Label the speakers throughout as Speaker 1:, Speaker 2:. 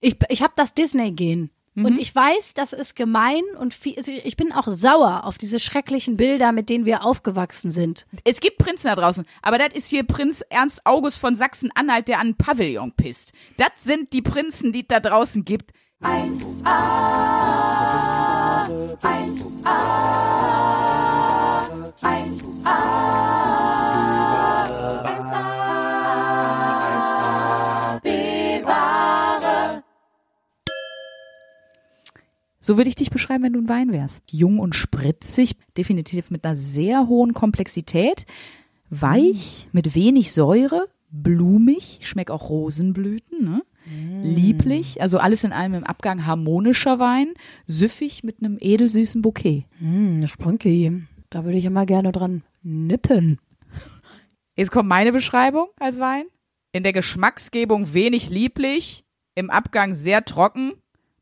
Speaker 1: Ich, ich habe das Disney-Gen. Und
Speaker 2: Mhm.
Speaker 1: ich weiß, das ist gemein und viel, also ich bin auch sauer auf diese schrecklichen Bilder, mit denen wir aufgewachsen sind.
Speaker 2: Es gibt Prinzen da draußen, aber das ist hier Prinz Ernst August von Sachsen-Anhalt, der an einen Pavillon pisst. Das sind die Prinzen, die es da draußen gibt. So würde ich dich beschreiben, wenn du ein Wein wärst. Jung und spritzig, definitiv mit einer sehr hohen Komplexität, weich, mit wenig Säure, blumig, ich schmeck auch Rosenblüten, ne? lieblich, also alles in allem im Abgang harmonischer Wein, süffig mit einem edelsüßen Bouquet.
Speaker 1: Hm, Sprünki, da würde ich immer gerne dran nippen.
Speaker 2: Jetzt kommt meine Beschreibung als Wein. In der Geschmacksgebung wenig lieblich, im Abgang sehr trocken.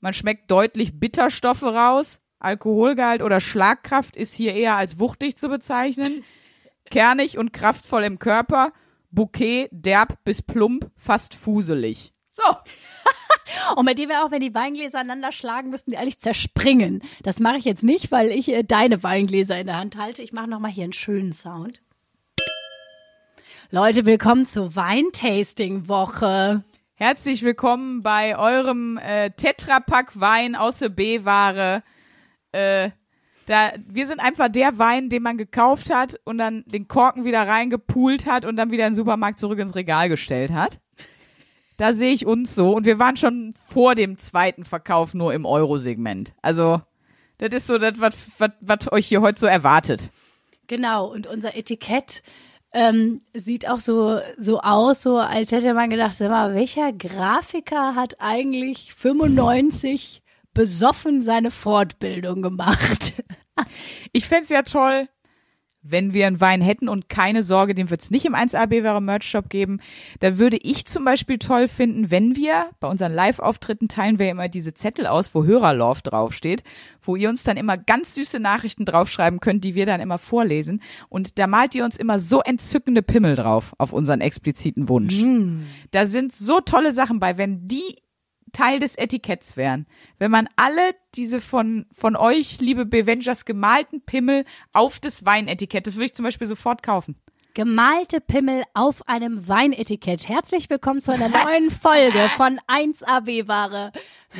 Speaker 2: Man schmeckt deutlich Bitterstoffe raus. Alkoholgehalt oder Schlagkraft ist hier eher als wuchtig zu bezeichnen. Kernig und kraftvoll im Körper. Bouquet, derb bis plump, fast fuselig. So.
Speaker 1: Und bei dir wäre auch, wenn die Weingläser aneinander schlagen, müssten die eigentlich zerspringen. Das mache ich jetzt nicht, weil ich äh, deine Weingläser in der Hand halte. Ich mache nochmal hier einen schönen Sound. Leute, willkommen zur Weintasting-Woche.
Speaker 2: Herzlich willkommen bei eurem äh, Tetrapack Wein aus der B-Ware. Äh, da, wir sind einfach der Wein, den man gekauft hat und dann den Korken wieder reingepult hat und dann wieder in den Supermarkt zurück ins Regal gestellt hat. Da sehe ich uns so und wir waren schon vor dem zweiten Verkauf nur im Euro-Segment. Also, das ist so das, was euch hier heute so erwartet.
Speaker 1: Genau, und unser Etikett ähm, sieht auch so, so aus, so als hätte man gedacht, sag mal, welcher Grafiker hat eigentlich 95 besoffen seine Fortbildung gemacht?
Speaker 2: Ich fänd's ja toll, wenn wir einen Wein hätten und keine Sorge, den wird's nicht im 1AB wäre Merch Shop geben. Da würde ich zum Beispiel toll finden, wenn wir bei unseren Live-Auftritten teilen wir immer diese Zettel aus, wo Hörerlauf draufsteht, wo ihr uns dann immer ganz süße Nachrichten draufschreiben könnt, die wir dann immer vorlesen. Und da malt ihr uns immer so entzückende Pimmel drauf auf unseren expliziten Wunsch. Da sind so tolle Sachen bei, wenn die Teil des Etiketts wären. Wenn man alle diese von, von euch, liebe Bevengers, gemalten Pimmel auf das Weinetikett, das würde ich zum Beispiel sofort kaufen.
Speaker 1: Gemalte Pimmel auf einem Weinetikett. Herzlich willkommen zu einer neuen Folge von 1AB-Ware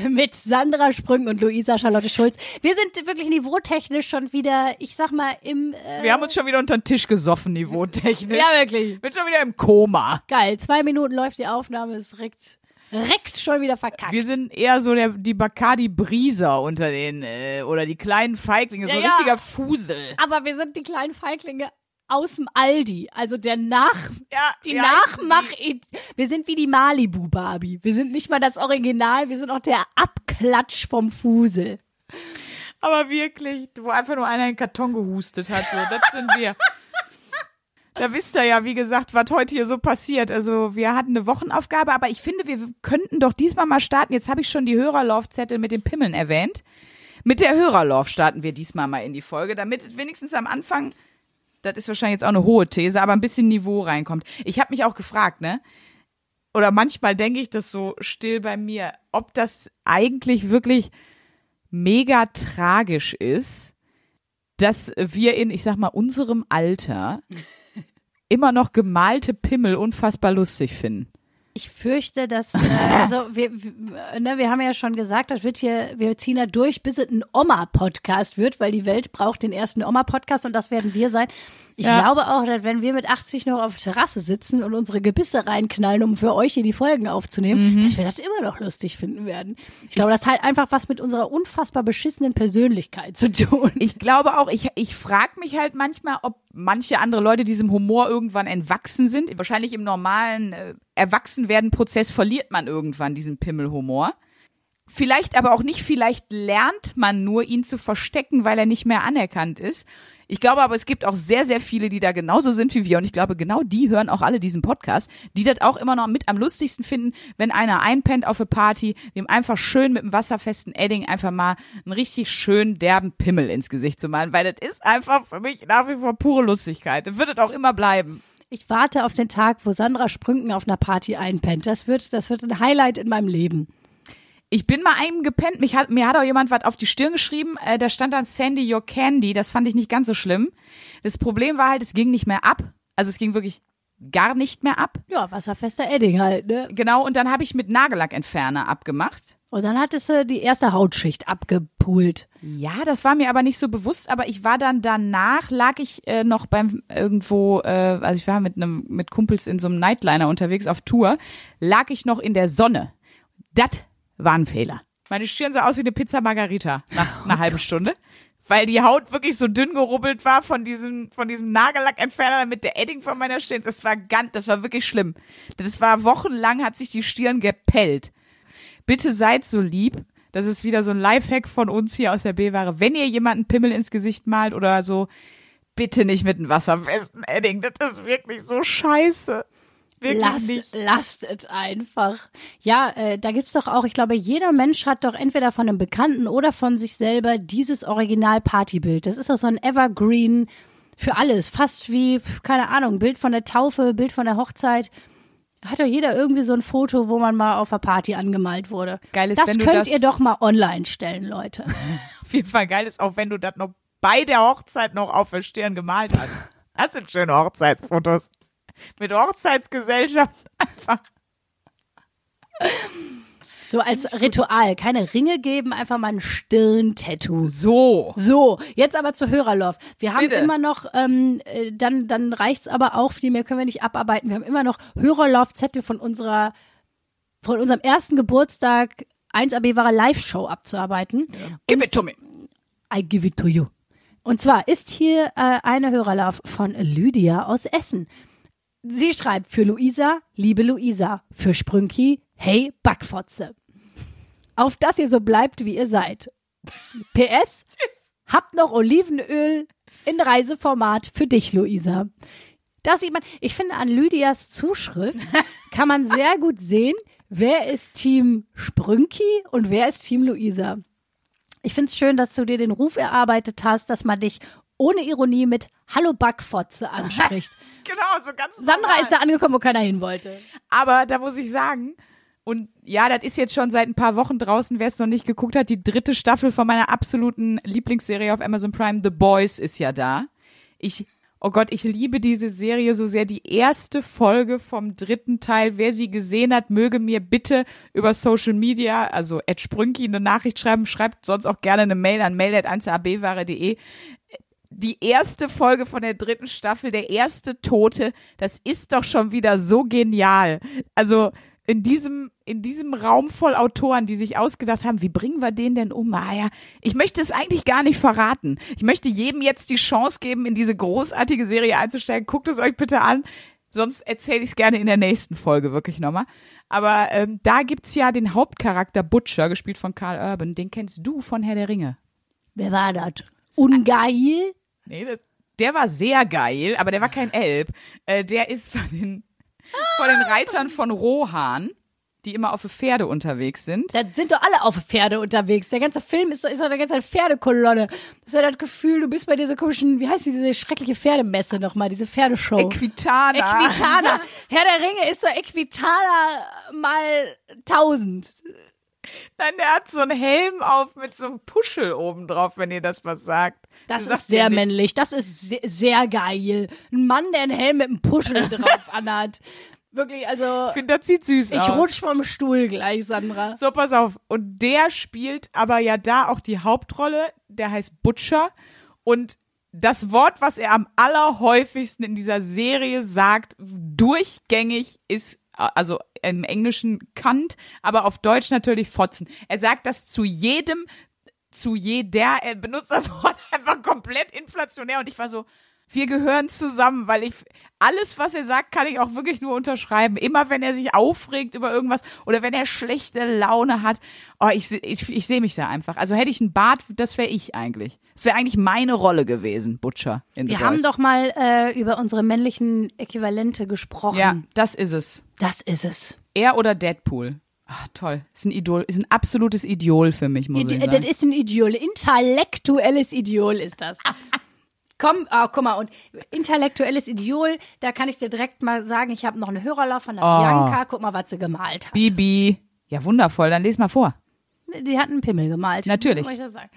Speaker 1: mit Sandra Sprüng und Luisa Charlotte Schulz. Wir sind wirklich niveautechnisch schon wieder, ich sag mal, im äh,
Speaker 2: Wir haben uns schon wieder unter den Tisch gesoffen, niveautechnisch.
Speaker 1: Ja, wirklich.
Speaker 2: Bin schon wieder im Koma.
Speaker 1: Geil. Zwei Minuten läuft die Aufnahme, ist direkt, direkt schon wieder verkackt.
Speaker 2: Wir sind eher so der, die Bacardi Brieser unter den, äh, oder die kleinen Feiglinge, so
Speaker 1: Ja,
Speaker 2: ein richtiger Fusel.
Speaker 1: Aber wir sind die kleinen Feiglinge aus dem Aldi. Also der Nach,
Speaker 2: Ja,
Speaker 1: die Nachmach, wir sind wie die Malibu Barbie. Wir sind nicht mal das Original, wir sind auch der Abklatsch vom Fusel.
Speaker 2: Aber wirklich, wo einfach nur einer in den Karton gehustet hat, so, das sind wir. Da wisst ihr ja, wie gesagt, was heute hier so passiert. Also wir hatten eine Wochenaufgabe, aber ich finde, wir könnten doch diesmal mal starten. Jetzt habe ich schon die Hörerlaufzettel mit den Pimmeln erwähnt. Mit der Hörerlauf starten wir diesmal mal in die Folge, damit wenigstens am Anfang, das ist wahrscheinlich jetzt auch eine hohe These, aber ein bisschen Niveau reinkommt. Ich habe mich auch gefragt, ne? Oder manchmal denke ich das so still bei mir, ob das eigentlich wirklich mega tragisch ist, dass wir in, ich sag mal, unserem Alter immer noch gemalte Pimmel unfassbar lustig finden.
Speaker 1: Ich fürchte, dass, äh, also wir, ne, wir haben ja schon gesagt, das wird hier, wir ziehen da durch, bis es ein Oma-Podcast wird, weil die Welt braucht den ersten Oma-Podcast und das werden wir sein. Ich
Speaker 2: Ja.
Speaker 1: glaube auch, dass wenn wir mit 80 noch auf der Terrasse sitzen und unsere Gebisse reinknallen, um für euch hier die Folgen aufzunehmen, dass wir das immer noch lustig finden werden. Ich glaube, das hat einfach was mit unserer unfassbar beschissenen Persönlichkeit zu tun.
Speaker 2: Ich glaube auch, ich, ich frage mich halt manchmal, ob manche andere Leute diesem Humor irgendwann entwachsen sind. Wahrscheinlich im normalen äh, Erwachsenwerden-Prozess verliert man irgendwann diesen Pimmelhumor. Vielleicht aber auch nicht, vielleicht lernt man nur, ihn zu verstecken, weil er nicht mehr anerkannt ist. Ich glaube aber, es gibt auch sehr, sehr viele, die da genauso sind wie wir. Und ich glaube, genau die hören auch alle diesen Podcast, die das auch immer noch mit am lustigsten finden, wenn einer einpennt auf eine Party, dem einfach schön mit einem wasserfesten Edding einfach mal einen richtig schönen derben Pimmel ins Gesicht zu malen, weil das ist einfach für mich nach wie vor pure Lustigkeit. Das wird es auch immer bleiben.
Speaker 1: Ich warte auf den Tag, wo Sandra Sprünken auf einer Party einpennt. Das wird, das wird ein Highlight in meinem Leben.
Speaker 2: Ich bin mal einem gepennt. Mich hat, mir hat auch jemand was auf die Stirn geschrieben. Äh, da stand dann Sandy Your Candy. Das fand ich nicht ganz so schlimm. Das Problem war halt, es ging nicht mehr ab. Also es ging wirklich gar nicht mehr ab.
Speaker 1: Ja, wasserfester Edding halt, ne?
Speaker 2: Genau, und dann habe ich mit Nagellackentferner abgemacht.
Speaker 1: Und dann hattest du die erste Hautschicht abgepult.
Speaker 2: Ja, das war mir aber nicht so bewusst, aber ich war dann danach, lag ich äh, noch beim irgendwo, äh, also ich war mit einem mit Kumpels in so einem Nightliner unterwegs auf Tour, lag ich noch in der Sonne. Das war ein Fehler. Meine Stirn sah aus wie eine Pizza Margarita nach einer halben Stunde weil die Haut wirklich so dünn gerubbelt war von diesem, von diesem Nagellackentferner, damit der Edding von meiner Stirn, das war ganz, das war wirklich schlimm. Das war wochenlang, hat sich die Stirn gepellt. Bitte seid so lieb. Das ist wieder so ein Lifehack von uns hier aus der B-Ware. Wenn ihr jemanden Pimmel ins Gesicht malt oder so, bitte nicht mit einem wasserfesten Edding. Das ist wirklich so scheiße. Wirklich
Speaker 1: Lasst,
Speaker 2: nicht.
Speaker 1: lasst es einfach. Ja, äh, da gibt's doch auch, ich glaube, jeder Mensch hat doch entweder von einem Bekannten oder von sich selber dieses Original-Partybild. Das ist doch so ein Evergreen für alles. Fast wie, keine Ahnung, Bild von der Taufe, Bild von der Hochzeit. Hat doch jeder irgendwie so ein Foto, wo man mal auf der Party angemalt wurde.
Speaker 2: Geil ist,
Speaker 1: das könnt
Speaker 2: das-
Speaker 1: ihr doch mal online stellen, Leute.
Speaker 2: Auf jeden Fall geil ist auch, wenn du das noch bei der Hochzeit noch auf der Stirn gemalt hast. Das sind schöne Hochzeitsfotos. Mit Hochzeitsgesellschaft einfach.
Speaker 1: So als Ritual. Keine Ringe geben, einfach mal ein Stirn-Tattoo.
Speaker 2: So.
Speaker 1: So, jetzt aber zu Hörerlauf. Wir haben
Speaker 2: Bitte.
Speaker 1: immer noch, ähm, äh, dann, dann reicht's aber auch, viel mehr können wir nicht abarbeiten. Wir haben immer noch Hörerlaufzettel von unserer, von unserem ersten Geburtstag 1AB wahre Live-Show abzuarbeiten.
Speaker 2: Gib
Speaker 1: Und
Speaker 2: it to me.
Speaker 1: I give it to you. Und zwar ist hier äh, eine Hörerlauf von Lydia aus Essen. Sie schreibt für Luisa, liebe Luisa, für Sprünki, hey Backfotze. Auf dass ihr so bleibt, wie ihr seid. PS, habt noch Olivenöl in Reiseformat für dich, Luisa. Da sieht man, ich finde, an Lydias Zuschrift kann man sehr gut sehen, wer ist Team Sprünki und wer ist Team Luisa. Ich finde es schön, dass du dir den Ruf erarbeitet hast, dass man dich ohne Ironie mit Hallo Backfotze anspricht.
Speaker 2: Genau, so ganz
Speaker 1: Sandra
Speaker 2: normal.
Speaker 1: ist da angekommen, wo keiner hin wollte.
Speaker 2: Aber da muss ich sagen, und ja, das ist jetzt schon seit ein paar Wochen draußen, wer es noch nicht geguckt hat, die dritte Staffel von meiner absoluten Lieblingsserie auf Amazon Prime, The Boys, ist ja da. Ich, oh Gott, ich liebe diese Serie so sehr. Die erste Folge vom dritten Teil, wer sie gesehen hat, möge mir bitte über Social Media, also Ed Sprünki, eine Nachricht schreiben, schreibt sonst auch gerne eine Mail an mail.1abware.de die erste Folge von der dritten Staffel, der erste Tote, das ist doch schon wieder so genial. Also in diesem, in diesem Raum voll Autoren, die sich ausgedacht haben, wie bringen wir den denn um? Ah ja, ich möchte es eigentlich gar nicht verraten. Ich möchte jedem jetzt die Chance geben, in diese großartige Serie einzusteigen. Guckt es euch bitte an. Sonst erzähle ich es gerne in der nächsten Folge wirklich nochmal. Aber ähm, da gibt's ja den Hauptcharakter Butcher, gespielt von Karl Urban. Den kennst du von Herr der Ringe.
Speaker 1: Wer war das? Ungeil?
Speaker 2: Nee, das, der war sehr geil, aber der war kein Elb. Äh, der ist von den, von den Reitern von Rohan, die immer auf Pferde unterwegs sind.
Speaker 1: Da sind doch alle auf Pferde unterwegs. Der ganze Film ist doch, ist doch eine ganze Pferdekolonne. Das ist ja das Gefühl, du bist bei dieser komischen, wie heißt die, diese schreckliche Pferdemesse nochmal, diese Pferdeshow.
Speaker 2: Equitana.
Speaker 1: Equitana. Herr der Ringe ist doch Equitana mal tausend.
Speaker 2: Nein, der hat so einen Helm auf mit so einem Puschel oben drauf, wenn ihr das was sagt.
Speaker 1: Das ist sehr männlich. Das ist sehr, sehr geil. Ein Mann, der einen Helm mit einem Puschel drauf anhat. Wirklich, also
Speaker 2: Ich finde, das sieht süß
Speaker 1: ich
Speaker 2: aus.
Speaker 1: rutsch vom Stuhl gleich, Sandra.
Speaker 2: So, pass auf. Und der spielt aber ja da auch die Hauptrolle. Der heißt Butcher. Und das Wort, was er am allerhäufigsten in dieser Serie sagt, durchgängig ist, äh, also im Englischen Kant, aber auf Deutsch natürlich Fotzen. Er sagt das zu jedem, zu jeder, er benutzt das Wort einfach komplett inflationär und ich war so, wir gehören zusammen, weil ich alles, was er sagt, kann ich auch wirklich nur unterschreiben. Immer wenn er sich aufregt über irgendwas oder wenn er schlechte Laune hat, oh, ich, ich, ich sehe mich da einfach. Also hätte ich einen Bart, das wäre ich eigentlich. Das wäre eigentlich meine Rolle gewesen, Butcher in
Speaker 1: Wir haben doch mal äh, über unsere männlichen Äquivalente gesprochen.
Speaker 2: Ja, das ist es.
Speaker 1: Das ist es.
Speaker 2: Er oder Deadpool. Ach, toll. Ist ein Idol, ist ein absolutes Idol für mich, muss ich
Speaker 1: Ide-
Speaker 2: sagen.
Speaker 1: Das ist ein Idol. Intellektuelles Idol ist das. Komm, ah, guck mal, und intellektuelles Idol, da kann ich dir direkt mal sagen, ich habe noch einen Hörerlauf von der
Speaker 2: Oh.
Speaker 1: Bianca. Guck mal, was sie gemalt hat.
Speaker 2: Bibi. Ja, wundervoll. Dann les mal vor.
Speaker 1: die hat einen Pimmel gemalt.
Speaker 2: Natürlich.
Speaker 1: Ich das sagen.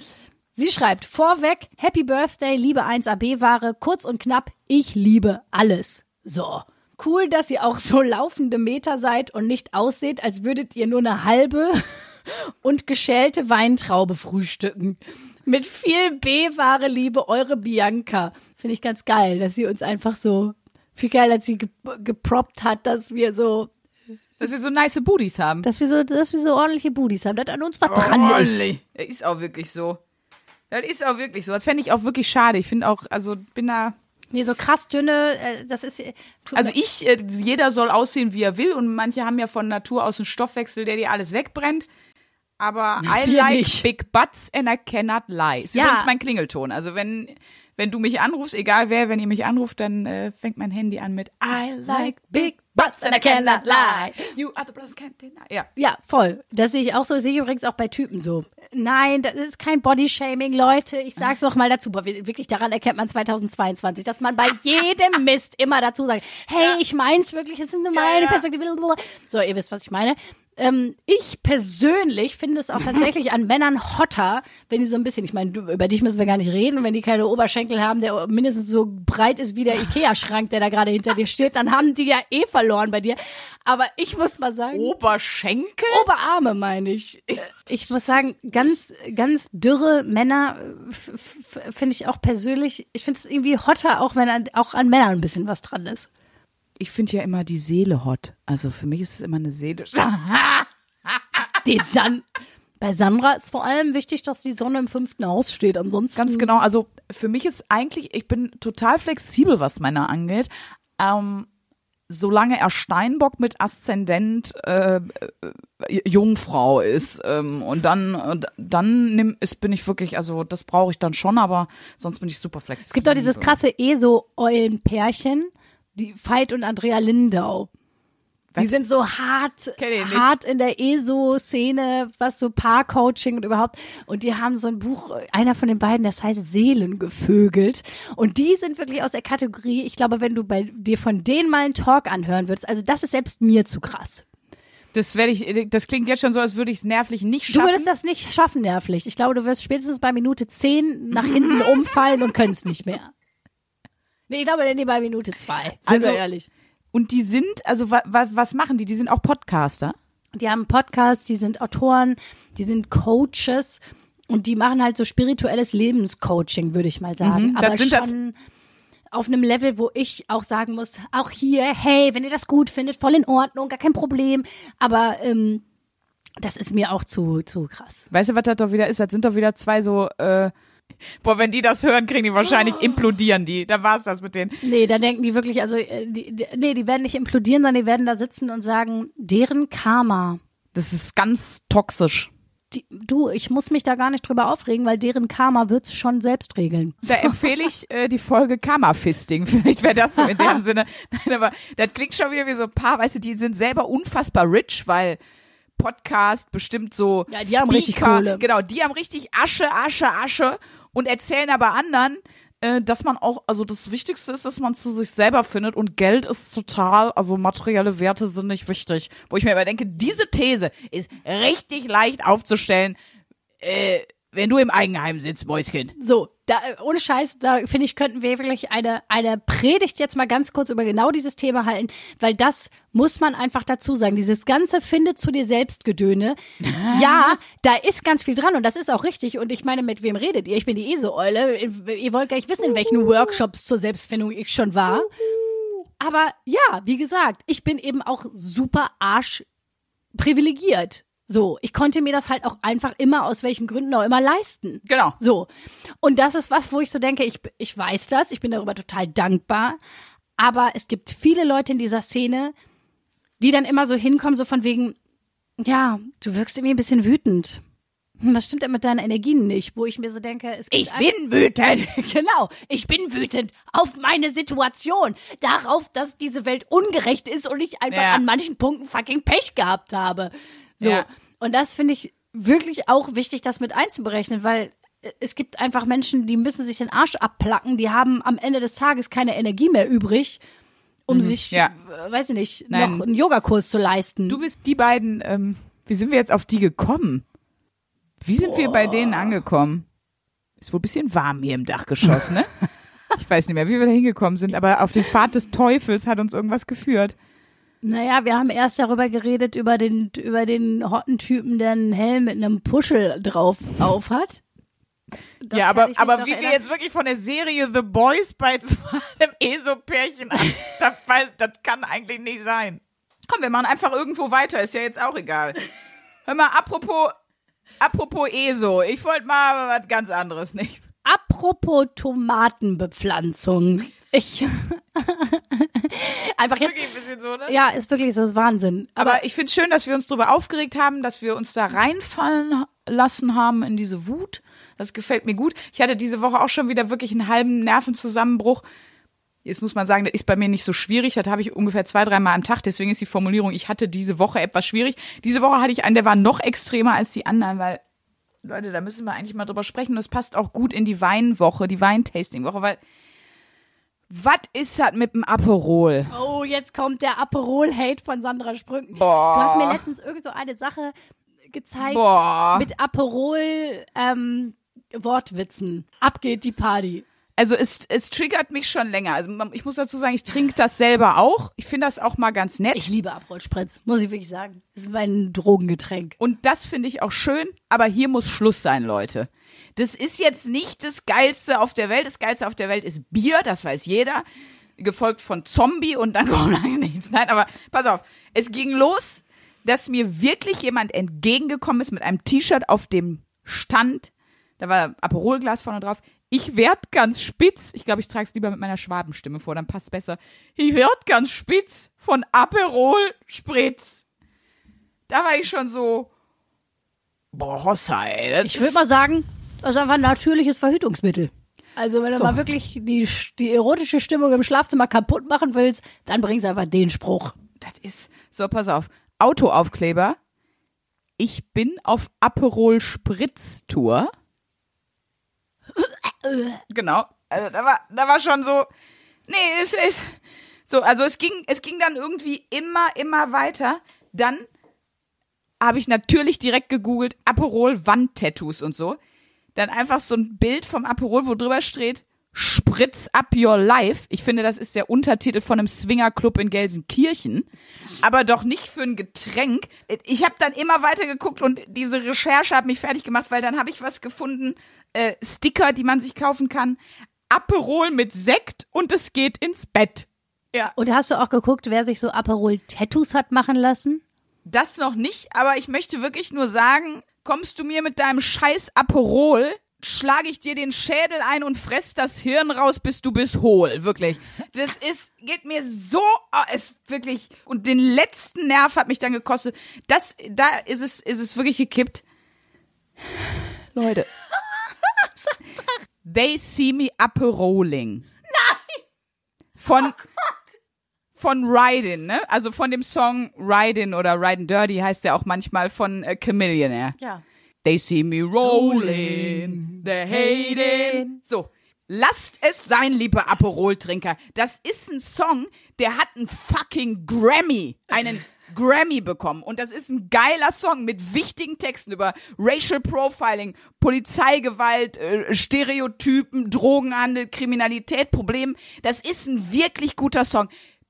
Speaker 1: Sie schreibt vorweg, Happy Birthday, liebe 1AB-Ware, kurz und knapp, ich liebe alles. So. Cool, dass ihr auch so laufende Meter seid und nicht ausseht, als würdet ihr nur eine halbe und geschälte Weintraube frühstücken. Mit viel B-Ware Liebe, eure Bianca. Finde ich ganz geil, dass sie uns einfach so, viel geil, als sie ge geproppt hat, dass wir so,
Speaker 2: Dass wir so nice Booties haben.
Speaker 1: dass wir so, dass wir so ordentliche Booties haben, dass an uns was dran ist.
Speaker 2: Olli. Das ist auch wirklich so. Das ist auch wirklich so. Das fände ich auch wirklich schade. Ich finde auch, also bin da.
Speaker 1: Nee, so krass dünne, äh, das ist. tut
Speaker 2: Also ich, äh, jeder soll aussehen, wie er will. Und manche haben ja von Natur aus einen Stoffwechsel, der dir alles wegbrennt. Aber I
Speaker 1: wir
Speaker 2: like
Speaker 1: nicht.
Speaker 2: big butts and I cannot lie. Ist
Speaker 1: Ja.
Speaker 2: übrigens mein Klingelton. Also wenn, wenn du mich anrufst, egal wer, wenn ihr mich anruft, dann äh, fängt mein Handy an mit I like big butts and I cannot lie. You other brothers can't deny. Ja.
Speaker 1: Ja, voll. Das sehe ich auch so, das sehe ich übrigens auch bei Typen so. Nein, das ist kein Bodyshaming, Leute. Ich sag's noch mal dazu. Wirklich daran erkennt man 2022, dass man bei jedem Mist immer dazu sagt, hey, ich mein's wirklich, es ist nur meine
Speaker 2: ja.
Speaker 1: Perspektive. So, ihr wisst, was ich meine. Ähm, ich persönlich finde es auch tatsächlich an Männern hotter, wenn die so ein bisschen, ich meine, über dich müssen wir gar nicht reden, wenn die keine Oberschenkel haben, der mindestens so breit ist wie der Ikea-Schrank, der da gerade hinter dir steht, dann haben die ja eh verloren bei dir. Aber ich muss mal sagen,
Speaker 2: Oberschenkel?
Speaker 1: Oberarme meine ich. Äh, Ich muss sagen, ganz, ganz dürre Männer äh, finde ich auch persönlich, ich finde es irgendwie hotter, auch wenn an, auch an Männern ein bisschen was dran ist.
Speaker 2: Ich finde ja immer die Seele hot. Also für mich ist es immer eine Seele.
Speaker 1: Die San Bei Sandra ist vor allem wichtig, dass die Sonne im fünften Haus steht. Ansonsten.
Speaker 2: Ganz genau. Also für mich ist eigentlich, ich bin total flexibel, was Männer angeht. Ähm, solange er Steinbock mit Aszendent äh, äh, Jungfrau ist ähm, und dann dann nimm, ist, bin ich wirklich, also das brauche ich dann schon, aber sonst bin ich super flexibel.
Speaker 1: Es gibt auch dieses krasse ESO-Eulen-Pärchen, die Veit und Andrea Lindau. Die
Speaker 2: Was?
Speaker 1: sind so hart, hart in der ESO-Szene, was so Paarcoaching und überhaupt. Und die haben so ein Buch, einer von den beiden, das heißt Seelengevögelt. Und die sind wirklich aus der Kategorie, ich glaube, wenn du bei dir von denen mal einen Talk anhören würdest, also das ist selbst mir zu krass.
Speaker 2: Das werde ich, das klingt jetzt schon so, als würde ich es nervlich nicht
Speaker 1: Du
Speaker 2: schaffen.
Speaker 1: würdest das nicht schaffen, nervlich. Ich glaube, du wirst spätestens bei Minute 10 nach hinten umfallen und könntest nicht mehr. Nee, ich glaube, nee, bei Minute 2. Sind
Speaker 2: Also-
Speaker 1: ehrlich.
Speaker 2: und die sind, also wa, wa, was machen die? Die sind auch Podcaster.
Speaker 1: Die haben einen Podcast, die sind Autoren, die sind Coaches und die machen halt so spirituelles Lebenscoaching, würde ich mal sagen.
Speaker 2: Mhm, das
Speaker 1: Aber schon auf einem Level, wo ich auch sagen muss, auch hier, hey, wenn ihr das gut findet, voll in Ordnung, gar kein Problem. Aber ähm, das ist mir auch zu, zu krass.
Speaker 2: Weißt du, was das doch wieder ist? Das sind doch wieder zwei so, äh, boah, wenn die das hören, kriegen die wahrscheinlich, implodieren die. Da war's das mit denen.
Speaker 1: Nee, da denken die wirklich, also, äh, die, die, nee, die werden nicht implodieren, sondern die werden da sitzen und sagen, deren Karma.
Speaker 2: Das ist ganz toxisch.
Speaker 1: Die, du, ich muss mich da gar nicht drüber aufregen, weil deren Karma wird's schon selbst regeln.
Speaker 2: Da empfehle ich äh, die Folge Karma-Fisting. Vielleicht wäre das so in dem Sinne. Nein, aber das klingt schon wieder wie so ein paar, weißt du, die sind selber unfassbar rich, weil Podcast bestimmt so
Speaker 1: Ja, die haben richtig Kohle.
Speaker 2: Genau, die haben richtig Asche, Asche, Asche und erzählen aber anderen, äh, dass man auch, also das Wichtigste ist, dass man zu sich selber findet und Geld ist total, also materielle Werte sind nicht wichtig. Wo ich mir aber denke, diese These ist richtig leicht aufzustellen, äh, wenn du im Eigenheim sitzt, Mäuschen.
Speaker 1: So, da, ohne Scheiß, da finde ich, könnten wir wirklich eine, eine Predigt jetzt mal ganz kurz über genau dieses Thema halten, weil das muss man einfach dazu sagen. Dieses ganze Finde zu dir selbst Gedöne. ja, da ist ganz viel dran und das ist auch richtig. Und ich meine, mit wem redet ihr? Ich bin die Eseeule. Ihr wollt gar nicht wissen, in welchen Workshops zur Selbstfindung ich schon war. Aber ja, wie gesagt, ich bin eben auch super arsch privilegiert. So, ich konnte mir das halt auch einfach immer aus welchen Gründen auch immer leisten.
Speaker 2: Genau.
Speaker 1: So. Und das ist was, wo ich so denke, ich, ich weiß das, ich bin darüber total dankbar. Aber es gibt viele Leute in dieser Szene, die dann immer so hinkommen, so von wegen, ja, du wirkst irgendwie ein bisschen wütend. Hm, Was stimmt denn mit deinen Energien nicht? Wo ich mir so denke, es gibt
Speaker 2: Ich bin wütend.
Speaker 1: Genau, ich bin wütend auf meine Situation, darauf, dass diese Welt ungerecht ist und ich einfach
Speaker 2: Ja.
Speaker 1: an manchen Punkten fucking Pech gehabt habe. So.
Speaker 2: Ja.
Speaker 1: Und das finde ich wirklich auch wichtig, das mit einzuberechnen, weil äh, es gibt einfach Menschen, die müssen sich den Arsch abplacken, die haben am Ende des Tages keine Energie mehr übrig, um sich,
Speaker 2: Mhm. ja.
Speaker 1: äh, weiß ich nicht,
Speaker 2: Nein.
Speaker 1: noch einen Yogakurs zu leisten.
Speaker 2: Du bist die beiden, ähm, wie sind wir jetzt auf die gekommen? Wie sind wir bei denen angekommen? Ist wohl ein bisschen warm hier im Dachgeschoss, ne? ich weiß nicht mehr, wie wir da hingekommen sind, aber auf den Pfad des Teufels hat uns irgendwas geführt.
Speaker 1: Naja, wir haben erst darüber geredet, über den, über den hotten Typen, der einen Helm mit einem Puschel drauf auf hat. Das
Speaker 2: ja, aber, aber wie wir
Speaker 1: erinnern.
Speaker 2: jetzt wirklich von der Serie The Boys bei so einem ESO-Pärchen, das, das kann eigentlich nicht sein. Komm, wir machen einfach irgendwo weiter, ist ja jetzt auch egal. Hör mal, apropos, apropos ESO, ich wollte mal was ganz anderes, nicht?
Speaker 1: Apropos Tomatenbepflanzung. Ich. Einfach
Speaker 2: Ist
Speaker 1: jetzt.
Speaker 2: wirklich ein bisschen so, ne?
Speaker 1: Ja, ist wirklich so, ist Wahnsinn.
Speaker 2: Aber ich finde schön, dass wir uns darüber aufgeregt haben, dass wir uns da reinfallen lassen haben in diese Wut. Das gefällt mir gut. Ich hatte diese Woche auch schon wieder wirklich einen halben Nervenzusammenbruch. Jetzt muss man sagen, das ist bei mir nicht so schwierig. Das habe ich ungefähr zwei, dreimal am Tag. Deswegen ist die Formulierung, ich hatte diese Woche etwas schwierig. Diese Woche hatte ich einen, der war noch extremer als die anderen, weil, Leute, da müssen wir eigentlich mal drüber sprechen. Und das passt auch gut in die Weinwoche, die Weintastingwoche, weil was ist das mit dem Aperol?
Speaker 1: Oh, jetzt kommt der Aperol-Hate von Sandra Sprünken.
Speaker 2: Boah.
Speaker 1: Du hast mir letztens irgend so eine Sache gezeigt
Speaker 2: Boah.
Speaker 1: mit Aperol ähm, Wortwitzen. Ab geht die Party.
Speaker 2: Also es, es triggert mich schon länger. Also ich muss dazu sagen, ich trinke das selber auch. Ich finde das auch mal ganz nett.
Speaker 1: Ich liebe Aperol Spritz, muss ich wirklich sagen. Das ist mein Drogengetränk.
Speaker 2: und das finde ich auch schön, aber hier muss Schluss sein, Leute. Das ist jetzt nicht das Geilste auf der Welt. Das Geilste auf der Welt ist Bier, das weiß jeder. Gefolgt von Zombie und dann kommt lange nichts. Nein, aber pass auf. Es ging los, dass mir wirklich jemand entgegengekommen ist mit einem T-Shirt, auf dem stand, da war Aperolglas vorne drauf. Ich werd ganz spitz. Ich glaube, ich trage es lieber mit meiner Schwabenstimme vor, dann passt besser. Ich werd ganz spitz von Aperol Spritz. Da war ich schon so, boah, Hossa, ey.
Speaker 1: Ich würde mal sagen, das ist einfach ein natürliches Verhütungsmittel. Also wenn du
Speaker 2: So.
Speaker 1: mal wirklich die, die erotische Stimmung im Schlafzimmer kaputt machen willst, dann bringst du einfach den Spruch.
Speaker 2: Das ist, so, pass auf. Autoaufkleber. Ich bin auf Aperol Spritz Tour. genau. Also da war, da war schon so, nee, es ist, so, also es ging, es ging dann irgendwie immer, immer weiter. Dann habe ich natürlich direkt gegoogelt, Aperol Wandtattoos und so. Dann einfach so ein Bild vom Aperol, wo drüber steht, Spritz up your life. Ich finde, das ist der Untertitel von einem Swingerclub in Gelsenkirchen, aber doch nicht für ein Getränk. Ich habe dann immer weiter geguckt und diese Recherche hat mich fertig gemacht, weil dann habe ich was gefunden, äh, Sticker, die man sich kaufen kann, Aperol mit Sekt und es geht ins Bett. Ja,
Speaker 1: Und hast du auch geguckt, wer sich so Aperol-Tattoos hat machen lassen?
Speaker 2: das noch nicht, aber ich möchte wirklich nur sagen, kommst du mir mit deinem scheiß Aperol, schlage ich dir den Schädel ein und fress das Hirn raus, bis du bist hohl, wirklich. Das ist, geht mir so, ah, es wirklich, und den letzten Nerv hat mich dann gekostet. Das, da ist es, ist es wirklich gekippt. Leute. They see me aperoling. Nein! Von, von Ridin, ne? Also von dem Song Ridin oder Ridin Dirty heißt ja auch manchmal von äh, Chameleonaire.
Speaker 1: Ja.
Speaker 2: They see me rolling, they're hating. So. Lasst es sein, liebe Aperol-Trinker. Das ist ein Song, der hat einen fucking Grammy, einen Grammy bekommen. Und das ist ein geiler Song mit wichtigen Texten über Racial Profiling, Polizeigewalt, äh, Stereotypen, Drogenhandel, Kriminalität, Problemen. Das ist ein wirklich guter Song.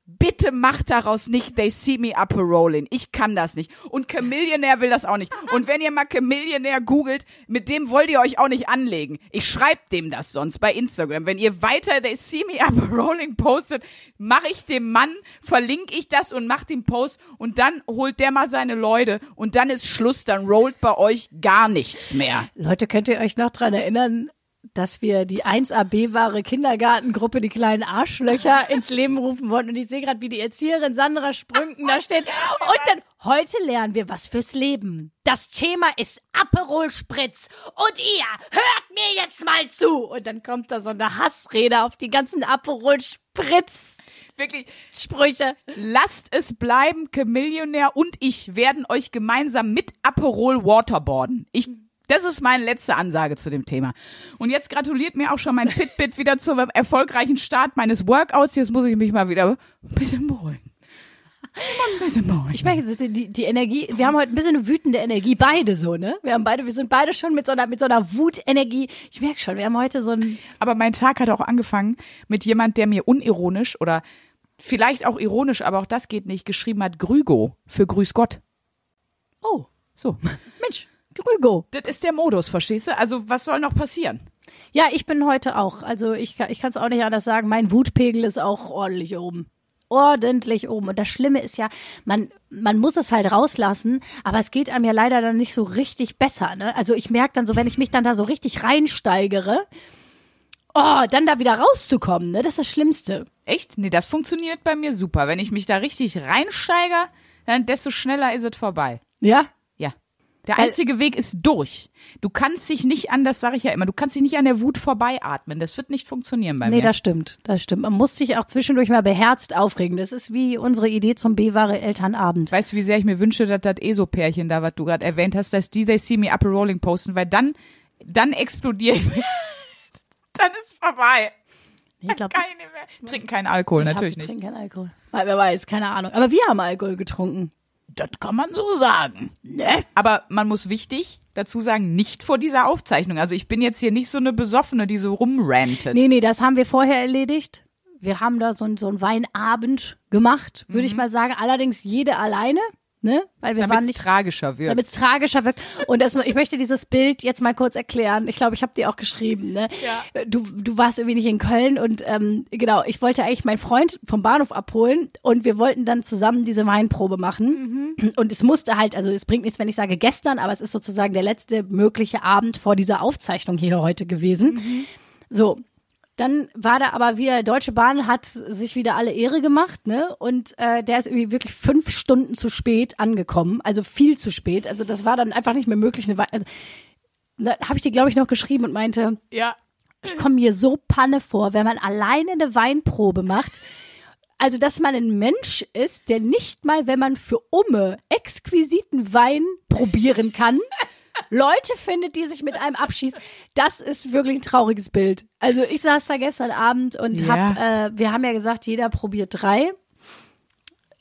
Speaker 2: Bitte macht daraus nicht They See Me Upper Rollin. Ich kann das nicht. Und Chameleonaire will das auch nicht. Und wenn ihr mal Chameleonaire googelt, mit dem wollt ihr euch auch nicht anlegen. Ich schreib dem das sonst bei Instagram. Wenn ihr weiter They See Me Upper Rolling postet, mache ich dem Mann, verlinke ich das und mach den Post und dann holt der mal seine Leute und dann ist Schluss, dann rollt bei euch gar nichts mehr.
Speaker 1: Leute, könnt ihr euch noch dran erinnern, dass wir die 1AB-wahre Kindergartengruppe, die kleinen Arschlöcher, ins Leben rufen wollten? Und ich sehe gerade, wie die Erzieherin Sandra Sprünken da steht. Und dann, heute lernen wir was fürs Leben. Das Thema ist Aperol Spritz. Und ihr, hört mir jetzt mal zu. Und dann kommt da so eine Hassrede auf die ganzen Aperol Spritz
Speaker 2: Wirklich,
Speaker 1: Sprüche.
Speaker 2: Lasst es bleiben, Chameleonaire und ich werden euch gemeinsam mit Aperol waterboarden. Ich, das ist meine letzte Ansage zu dem Thema. Und jetzt gratuliert mir auch schon mein Fitbit wieder zum erfolgreichen Start meines Workouts. Jetzt muss ich mich mal wieder ein bisschen beruhigen.
Speaker 1: Ich merke, die, die, die Energie, wir haben heute ein bisschen eine wütende Energie, beide so, ne? Wir haben beide, wir sind beide schon mit so einer, mit so einer Wutenergie. Ich merke schon, wir haben heute so ein,
Speaker 2: Aber mein Tag hat auch angefangen mit jemand, der mir unironisch oder vielleicht auch ironisch, aber auch das geht nicht, geschrieben hat Grügo für Grüß Gott.
Speaker 1: oh,
Speaker 2: So.
Speaker 1: Mensch, Grügo.
Speaker 2: Das ist der Modus, verstehst du? Also, was soll noch passieren?
Speaker 1: Ja, ich bin heute auch. Also ich, kann- ich kann es auch nicht anders sagen. Mein Wutpegel ist auch ordentlich oben. Ordentlich oben. Und das Schlimme ist ja, man, man muss es halt rauslassen, aber es geht einem ja leider dann nicht so richtig besser. Ne? Also ich merke dann so, wenn ich mich dann da so richtig reinsteigere, oh, dann da wieder rauszukommen, ne? Das ist das Schlimmste.
Speaker 2: Echt? Nee, das funktioniert bei mir super. Wenn ich mich da richtig reinsteige, dann desto schneller ist es vorbei.
Speaker 1: Ja?
Speaker 2: Der
Speaker 1: Weil-
Speaker 2: einzige Weg ist durch. Du kannst dich nicht an, das sage ich ja immer, du kannst dich nicht an der Wut vorbeiatmen. Das wird nicht funktionieren bei
Speaker 1: Nee,
Speaker 2: mir.
Speaker 1: das stimmt. Das stimmt. Man muss sich auch zwischendurch mal beherzt aufregen. Das ist wie unsere Idee zum B-Ware Elternabend.
Speaker 2: Weißt du, wie sehr ich mir wünsche, dass das ESO-Pärchen da, was du gerade erwähnt hast, dass die They See Me Up a Rolling posten, weil dann, dann explodiere ich. dann ist vorbei.
Speaker 1: Ich
Speaker 2: ich nicht mehr. Trinken keinen Alkohol, natürlich
Speaker 1: ich
Speaker 2: nicht.
Speaker 1: trinke keinen Alkohol. Weil, wer weiß, keine Ahnung. Aber wir haben Alkohol getrunken.
Speaker 2: Das kann man so sagen. Ne? Aber man muss wichtig dazu sagen, nicht vor dieser Aufzeichnung. Also ich bin jetzt hier nicht so eine Besoffene, die so rumrantet.
Speaker 1: Nee, nee, das haben wir vorher erledigt. Wir haben da so, ein, so einen Weinabend gemacht, würde ich mal sagen. Allerdings jede alleine, ne? Weil wir
Speaker 2: damit
Speaker 1: waren
Speaker 2: es
Speaker 1: nicht
Speaker 2: tragischer wird.
Speaker 1: damit es tragischer wirkt. Und das, ich möchte dieses Bild jetzt mal kurz erklären. Ich glaube, ich habe dir auch geschrieben. Ne?
Speaker 2: Ja.
Speaker 1: Du, du warst irgendwie nicht in Köln und ähm, genau, ich wollte eigentlich meinen Freund vom Bahnhof abholen und wir wollten dann zusammen diese Weinprobe machen. Und es musste halt, also es bringt nichts, wenn ich sage gestern, aber es ist sozusagen der letzte mögliche Abend vor dieser Aufzeichnung hier heute gewesen. So. Dann war da aber wieder, Deutsche Bahn hat sich wieder alle Ehre gemacht, ne? Und äh, der ist irgendwie wirklich fünf Stunden zu spät angekommen, also viel zu spät. Also das war dann einfach nicht mehr möglich. Eine Wei- also, da habe ich dir, glaube ich, noch geschrieben und meinte,
Speaker 2: ja.
Speaker 1: ich komme mir so Panne vor, wenn man alleine eine Weinprobe macht. Also, dass man ein Mensch ist, der nicht mal, wenn man für Umme exquisiten Wein probieren kann, Leute findet, die sich mit einem abschießen. Das ist wirklich ein trauriges Bild. Also, ich saß da gestern Abend und
Speaker 2: Ja.
Speaker 1: hab, äh, wir haben ja gesagt, jeder probiert drei.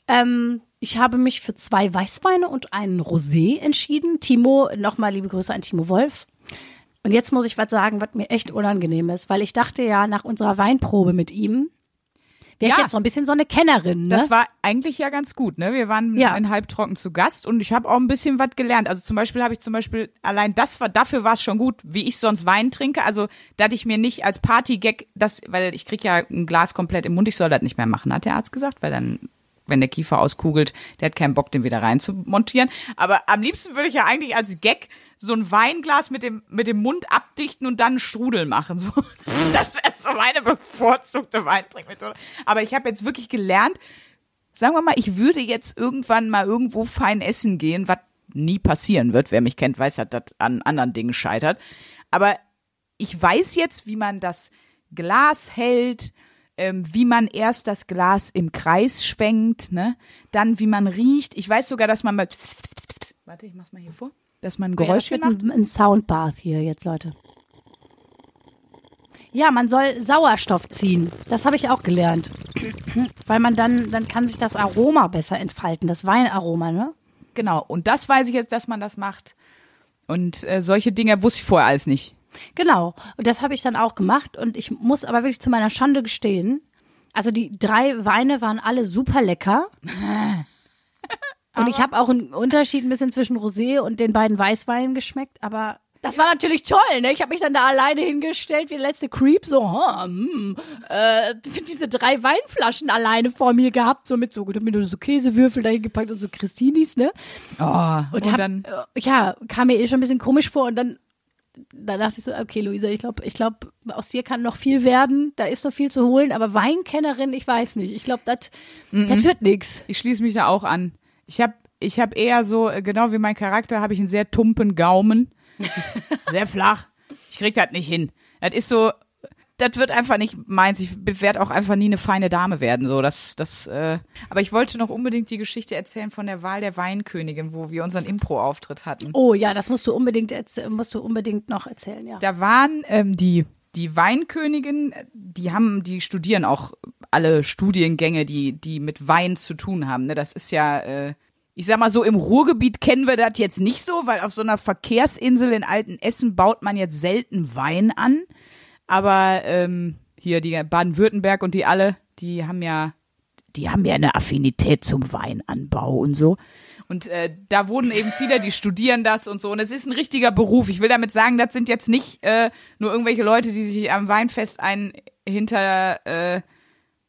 Speaker 1: Ähm, ich habe mich für zwei Weißweine und einen Rosé entschieden. Timo, nochmal liebe Grüße an Timo Wolf. Und jetzt muss ich was sagen, was mir echt unangenehm ist, weil ich dachte ja nach unserer Weinprobe mit ihm, wäre ich
Speaker 2: Ja.
Speaker 1: jetzt so ein bisschen so eine Kennerin. Ne?
Speaker 2: Das war eigentlich ja ganz gut, ne? Wir waren
Speaker 1: Ja.
Speaker 2: in halbtrocken zu Gast und ich habe auch ein bisschen was gelernt. Also zum Beispiel habe ich zum Beispiel allein das war dafür war es schon gut, wie ich sonst Wein trinke. Also dass ich mir nicht als Partygag das, weil ich krieg ja ein Glas komplett im Mund, ich soll das nicht mehr machen, hat der Arzt gesagt, weil dann wenn der Kiefer auskugelt, der hat keinen Bock, den wieder reinzumontieren. Aber am liebsten würde ich ja eigentlich als Gag so ein Weinglas mit dem, mit dem Mund abdichten und dann einen Strudel machen. So. Das wäre so meine bevorzugte Weintrinkmethode. Aber ich habe jetzt wirklich gelernt, sagen wir mal, ich würde jetzt irgendwann mal irgendwo fein essen gehen, was nie passieren wird. Wer mich kennt, weiß, dass das an anderen Dingen scheitert. Aber ich weiß jetzt, wie man das Glas hält, ähm, wie man erst das Glas im Kreis schwenkt, ne? Dann wie man riecht. Ich weiß sogar, dass man mal Warte, ich mach's mal hier vor. Dass man ein
Speaker 1: Ja, das
Speaker 2: Geräusch
Speaker 1: wird
Speaker 2: macht.
Speaker 1: ein, ein Soundbath hier jetzt, Leute. Ja, man soll Sauerstoff ziehen. Das habe ich auch gelernt. Weil man dann, dann kann sich das Aroma besser entfalten, das Weinaroma, ne?
Speaker 2: Genau. Und das weiß ich jetzt, dass man das macht. Und äh, solche Dinge wusste ich vorher alles nicht.
Speaker 1: Genau. Und das habe ich dann auch gemacht. Und ich muss aber wirklich zu meiner Schande gestehen, also die drei Weine waren alle super lecker. Und ich habe auch einen Unterschied ein bisschen zwischen Rosé und den beiden Weißweinen geschmeckt, aber das war natürlich toll, ne? Ich habe mich dann da alleine hingestellt wie der letzte Creep, so, hm, äh, diese drei Weinflaschen alleine vor mir gehabt, so mit so, mit so Käsewürfel dahin gepackt und so Christinis, ne?
Speaker 2: Oh,
Speaker 1: Und,
Speaker 2: und,
Speaker 1: hab,
Speaker 2: dann
Speaker 1: äh, ja, kam mir eh schon ein bisschen komisch vor und dann, da dachte ich so, okay, Luisa, ich glaube, ich glaube, aus dir kann noch viel werden, da ist noch viel zu holen, aber Weinkennerin, ich weiß nicht. Ich glaube, das das wird nix.
Speaker 2: Ich schließe mich da auch an. Ich habe ich hab eher so, äh, genau wie mein Charakter, habe ich einen sehr tumpen Gaumen. sehr flach. Ich krieg das nicht hin. Das ist so, das wird einfach nicht meins. Ich werde auch einfach nie eine feine Dame werden. So, das, das, äh. Aber ich wollte noch unbedingt die Geschichte erzählen von der Wahl der Weinkönigin, wo wir unseren Impro-Auftritt hatten.
Speaker 1: Oh ja, das musst du unbedingt, musst du unbedingt noch erzählen, ja.
Speaker 2: Da waren ähm, die, die Weinkönigin, die haben, die studieren auch alle Studiengänge, die, die mit Wein zu tun haben. Ne? Das ist ja, äh, ich sag mal so, im Ruhrgebiet kennen wir das jetzt nicht so, weil auf so einer Verkehrsinsel in Altenessen baut man jetzt selten Wein an. Aber ähm, hier die Baden-Württemberg und die alle, die haben ja, die haben ja eine Affinität zum Weinanbau und so. Und äh, da wohnen eben viele, die studieren das und so. Und es ist ein richtiger Beruf. Ich will damit sagen, das sind jetzt nicht äh, nur irgendwelche Leute, die sich am Weinfest einen hinter äh,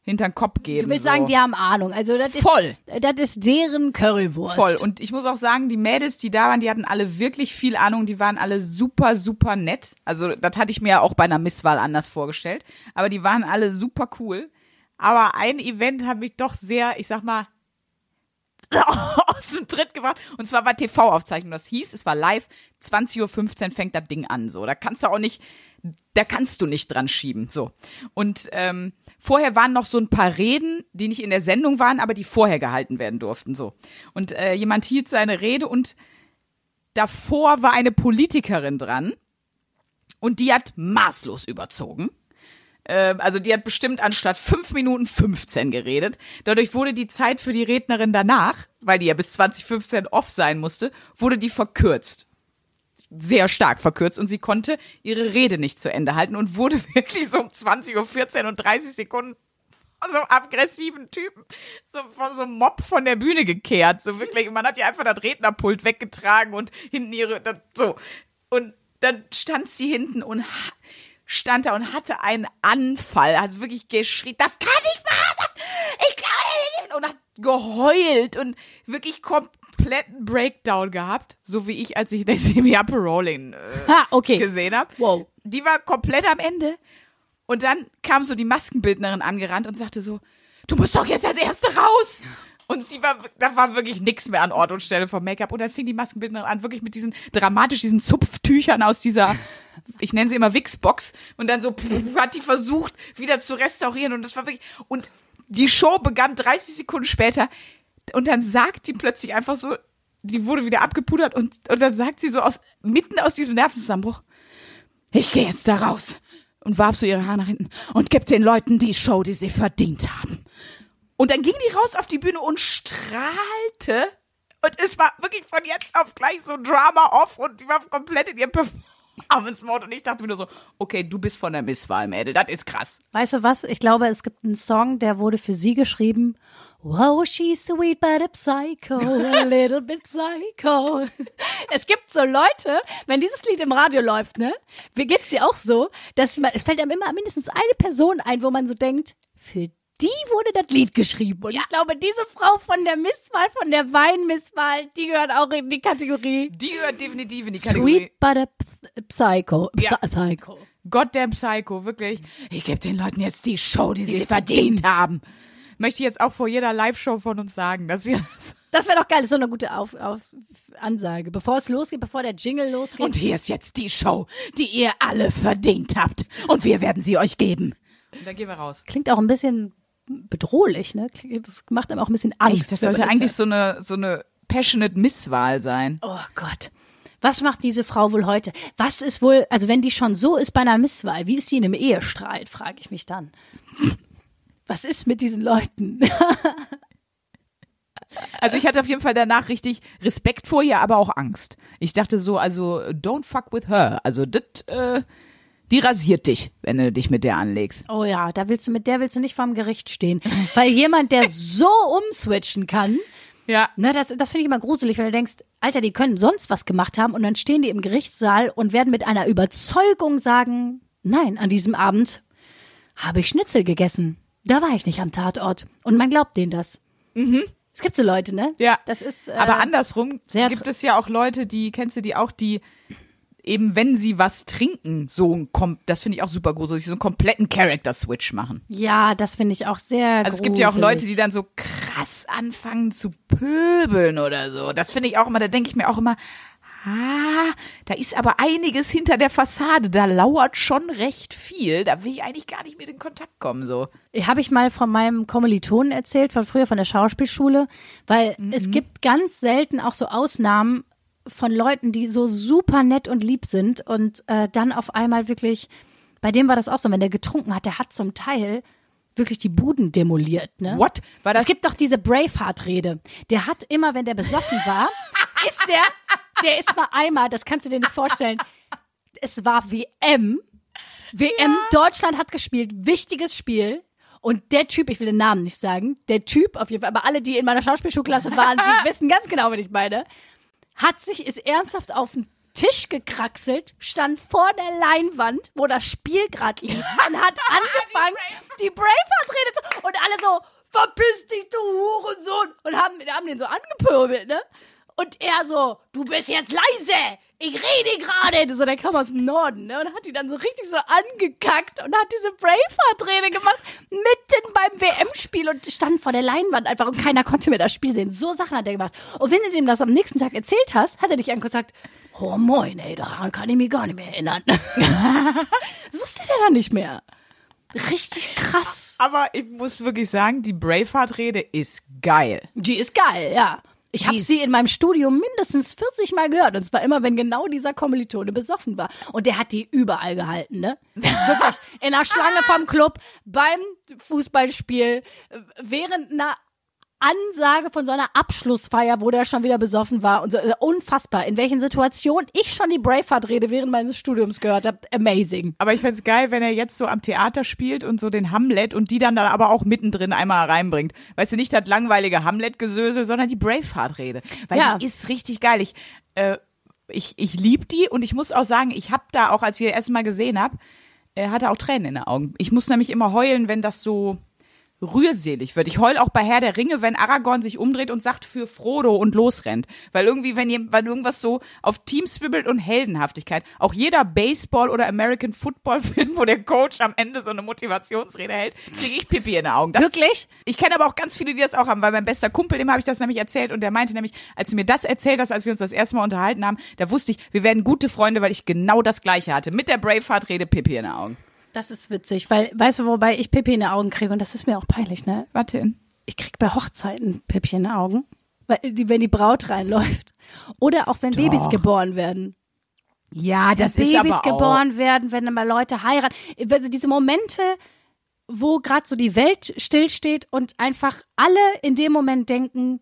Speaker 2: hinter den Kopf geben.
Speaker 1: Du willst
Speaker 2: so.
Speaker 1: sagen, die haben Ahnung. Also das ist,
Speaker 2: Voll.
Speaker 1: das ist deren Currywurst.
Speaker 2: Voll. Und ich muss auch sagen, die Mädels, die da waren, die hatten alle wirklich viel Ahnung. Die waren alle super, super nett. Also das hatte ich mir ja auch bei einer Misswahl anders vorgestellt. Aber die waren alle super cool. Aber ein Event hat mich doch sehr, ich sag mal, aus dem Tritt gebracht. Und zwar war TV-Aufzeichnung. Das hieß, es war live. 20.15 Uhr fängt das Ding an. So, da kannst du auch nicht, da kannst du nicht dran schieben. So. Und ähm, vorher waren noch so ein paar Reden, die nicht in der Sendung waren, aber die vorher gehalten werden durften. So. Und äh, jemand hielt seine Rede und davor war eine Politikerin dran und die hat maßlos überzogen. Ähm, also die hat bestimmt anstatt 5 Minuten 15 geredet. Dadurch wurde die Zeit für die Rednerin danach, weil die ja bis 2015 off sein musste, wurde die verkürzt. Sehr stark verkürzt und sie konnte ihre Rede nicht zu Ende halten und wurde wirklich so um 20.14 Uhr und 30 Sekunden von so einem aggressiven Typen, so von so einem Mob von der Bühne gekehrt. So wirklich, man hat ihr einfach das Rednerpult weggetragen und hinten ihre, das, so. Und dann stand sie hinten und stand da und hatte einen Anfall, also wirklich geschrien, das kann nicht wahr sein, ich glaube nicht, und hat geheult und wirklich kompletten Breakdown gehabt, so wie ich, als ich das Semi Upper Rolling äh,
Speaker 1: Ha, okay.
Speaker 2: gesehen habe.
Speaker 1: Wow.
Speaker 2: Die war komplett am Ende. Und dann kam so die Maskenbildnerin angerannt und sagte so, du musst doch jetzt als Erste raus. Und sie war, da war wirklich nichts mehr an Ort und Stelle vom Make-up. Und dann fing die Maskenbildnerin an, wirklich mit diesen dramatisch, diesen Zupftüchern aus dieser, ich nenne sie immer Wixbox. Und dann so, pff, hat die versucht, wieder zu restaurieren. Und das war wirklich, und die Show begann 30 Sekunden später. Und dann sagt die plötzlich einfach so, die wurde wieder abgepudert und, und dann sagt sie so aus, mitten aus diesem Nervenzusammenbruch, ich gehe jetzt da raus und warf so ihre Haare nach hinten und gib den Leuten die Show, die sie verdient haben. Und dann ging die raus auf die Bühne und strahlte. Und es war wirklich von jetzt auf gleich so Drama off und die war komplett in ihrem Performance-Mode. Und ich dachte mir nur so, okay, du bist von der Misswahl, Mädel, das ist krass.
Speaker 1: Weißt du was? Ich glaube, es gibt einen Song, der wurde für sie geschrieben. Wow, she's sweet but a psycho, a little bit psycho. Es gibt so Leute, wenn dieses Lied im Radio läuft, ne? Wie geht's dir auch so, dass man, es fällt einem immer mindestens eine Person ein, wo man so denkt, für die wurde das Lied geschrieben. Und ich glaube, diese Frau von der Misswahl, von der Weinmisswahl, die gehört auch in die Kategorie
Speaker 2: Die gehört definitiv in die Kategorie.
Speaker 1: Sweet but Psycho.
Speaker 2: Ja.
Speaker 1: Psycho.
Speaker 2: Goddamn Psycho, wirklich. Ich gebe den Leuten jetzt die Show, die, sie verdient haben. Möchte ich jetzt auch vor jeder Live-Show von uns sagen, dass wir das.
Speaker 1: Das wäre doch geil, das ist so eine gute Auf, auf Ansage. Bevor es losgeht, bevor der Jingle losgeht.
Speaker 2: Und hier ist jetzt die Show, die ihr alle verdient habt. Und wir werden sie euch geben. Und dann gehen wir raus.
Speaker 1: klingt auch ein bisschen bedrohlich, ne? Das macht einem auch ein bisschen Angst.
Speaker 2: Das
Speaker 1: wenn man
Speaker 2: sollte
Speaker 1: das
Speaker 2: eigentlich
Speaker 1: hört.
Speaker 2: so eine, so eine passionate Misswahl sein.
Speaker 1: Oh Gott. Was macht diese Frau wohl heute? Was ist wohl, also wenn die schon so ist bei einer Misswahl, wie ist die in einem Ehestreit, frage ich mich dann. Was ist mit diesen Leuten?
Speaker 2: Also ich hatte auf jeden Fall danach richtig Respekt vor ihr, aber auch Angst. Ich dachte so, also don't fuck with her. Also das, äh, die rasiert dich, wenn du dich mit der anlegst.
Speaker 1: Oh ja, da willst du mit der willst du nicht vorm Gericht stehen, weil jemand, der so umswitchen kann,
Speaker 2: Ja.
Speaker 1: Ne, das, das finde ich immer gruselig, weil du denkst, Alter, die können sonst was gemacht haben und dann stehen die im Gerichtssaal und werden mit einer Überzeugung sagen, nein, an diesem Abend habe ich Schnitzel gegessen. Da war ich nicht am Tatort. Und man glaubt denen das. Es gibt so Leute, ne?
Speaker 2: Ja.
Speaker 1: Das ist. Äh,
Speaker 2: Aber andersrum gibt es ja auch Leute, die, kennst du die auch, die eben, wenn sie was trinken, so ein, kom das finde ich auch super gruselig, so einen kompletten Character-Switch machen.
Speaker 1: Ja, das finde ich auch sehr.
Speaker 2: Also es gibt ja auch. Leute, die dann so krass anfangen zu pöbeln oder so. Das finde ich auch immer, da denke ich mir auch immer, ah, da ist aber einiges hinter der Fassade, da lauert schon recht viel, da will ich eigentlich gar nicht mit in Kontakt kommen, so.
Speaker 1: Habe ich mal von meinem Kommilitonen erzählt, von früher von der Schauspielschule, weil es gibt ganz selten auch so Ausnahmen von Leuten, die so super nett und lieb sind und äh, dann auf einmal wirklich bei dem war das auch so, wenn der getrunken hat, der hat zum Teil wirklich die Buden demoliert, ne?
Speaker 2: What? War das
Speaker 1: Es gibt doch diese Braveheart-Rede. Der hat immer, wenn der besoffen war, ist der, der ist mal einmal, das kannst du dir nicht vorstellen, es war WM. WM, Deutschland hat gespielt, wichtiges Spiel. Und der Typ, ich will den Namen nicht sagen, der Typ auf jeden Fall, aber alle, die in meiner Schauspielschulklasse waren, die wissen ganz genau, was ich meine, hat sich, ist ernsthaft auf den Tisch gekraxelt, stand vor der Leinwand, wo das Spiel gerade lief und hat angefangen, die Braveheart-Rede zu, und alle so, verpiss dich, du Hurensohn, und haben, haben den so angepöbelt, ne? Und er so, du bist jetzt leise, ich rede gerade. So, der kam aus dem Norden, ne? Und hat die dann so richtig so angekackt und hat diese Braveheart-Rede gemacht, mitten beim WM-Spiel und stand vor der Leinwand einfach und keiner konnte mehr das Spiel sehen. So Sachen hat er gemacht. Und wenn du dem das am nächsten Tag erzählt hast, hat er dich angeguckt und gesagt, oh moin, ey, daran kann ich mich gar nicht mehr erinnern. das wusste der dann nicht mehr. Richtig krass.
Speaker 2: Aber ich muss wirklich sagen, die Braveheart-Rede ist geil.
Speaker 1: Die ist geil, ja. Ich habe sie in meinem Studium mindestens 40 Mal gehört. Und zwar immer, wenn genau dieser Kommilitone besoffen war. Und der hat die überall gehalten, ne? Wirklich. In der Schlange vom Club, beim Fußballspiel, während einer Ansage von so einer Abschlussfeier, wo der schon wieder besoffen war. Und so, äh, unfassbar. In welchen Situationen ich schon die Braveheart-Rede während meines Studiums gehört habe. Amazing.
Speaker 2: Aber ich fänd's geil, wenn er jetzt so am Theater spielt und so den Hamlet und die dann da aber auch mittendrin einmal reinbringt. Weißt du, nicht das langweilige Hamlet-Gesösel, sondern die Braveheart-Rede. Weil
Speaker 1: Ja.
Speaker 2: die ist richtig geil. Ich, äh, ich, ich lieb die und ich muss auch sagen, ich hab da auch, als ich das erste Mal gesehen hab, äh, hatte auch Tränen in den Augen. Ich muss nämlich immer heulen, wenn das so rührselig wird. Ich heul auch bei Herr der Ringe, wenn Aragorn sich umdreht und sagt für Frodo und losrennt. Weil irgendwie, wenn, ihr, wenn irgendwas so auf Team Spirit und Heldenhaftigkeit, auch jeder Baseball- oder American Football-Film, wo der Coach am Ende so eine Motivationsrede hält, kriege ich Pipi in den Augen. Das,
Speaker 1: Wirklich?
Speaker 2: Ich kenne aber auch ganz viele, die das auch haben, weil mein bester Kumpel, dem habe ich das nämlich erzählt und der meinte nämlich, als du mir das erzählt hast, als wir uns das erste Mal unterhalten haben, da wusste ich, wir werden gute Freunde, weil ich genau das Gleiche hatte. Mit der Braveheart-Rede Pipi in den Augen.
Speaker 1: Das ist witzig, weil, weißt du, wobei ich Pippi in die Augen kriege? Und das ist mir auch peinlich, ne?
Speaker 2: Warte hin.
Speaker 1: ich krieg bei Hochzeiten Püppchen in den Augen, weil die, wenn die Braut reinläuft. Oder auch wenn Babys geboren werden.
Speaker 2: Ja, das
Speaker 1: Babys
Speaker 2: ist aber auch.
Speaker 1: geboren werden, wenn dann mal Leute heiraten. Also diese Momente, wo gerade so die Welt stillsteht und einfach alle in dem Moment denken,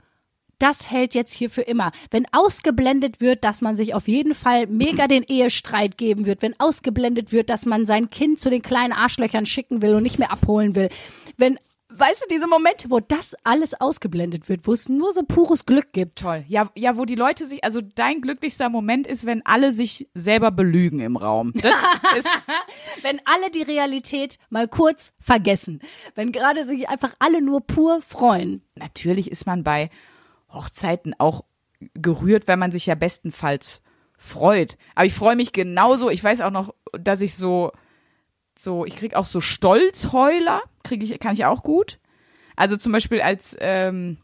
Speaker 1: das hält jetzt hier für immer. Wenn ausgeblendet wird, dass man sich auf jeden Fall mega den Ehestreit geben wird, wenn ausgeblendet wird, dass man sein Kind zu den kleinen Arschlöchern schicken will und nicht mehr abholen will, wenn, weißt du, diese Momente, wo das alles ausgeblendet wird, wo es nur so pures Glück gibt.
Speaker 2: Toll. Ja, ja, wo die Leute sich, also dein glücklichster Moment ist, wenn alle sich selber belügen im Raum. Das ist,
Speaker 1: Wenn alle die Realität mal kurz vergessen. Wenn gerade sich einfach alle nur pur freuen.
Speaker 2: natürlich ist man bei Hochzeiten auch gerührt, wenn man sich ja bestenfalls freut. Aber ich freue mich genauso. Ich weiß auch noch, dass ich so, so, ich krieg auch so Stolzheuler, kriege ich, kann ich auch gut. Also zum Beispiel als ähm,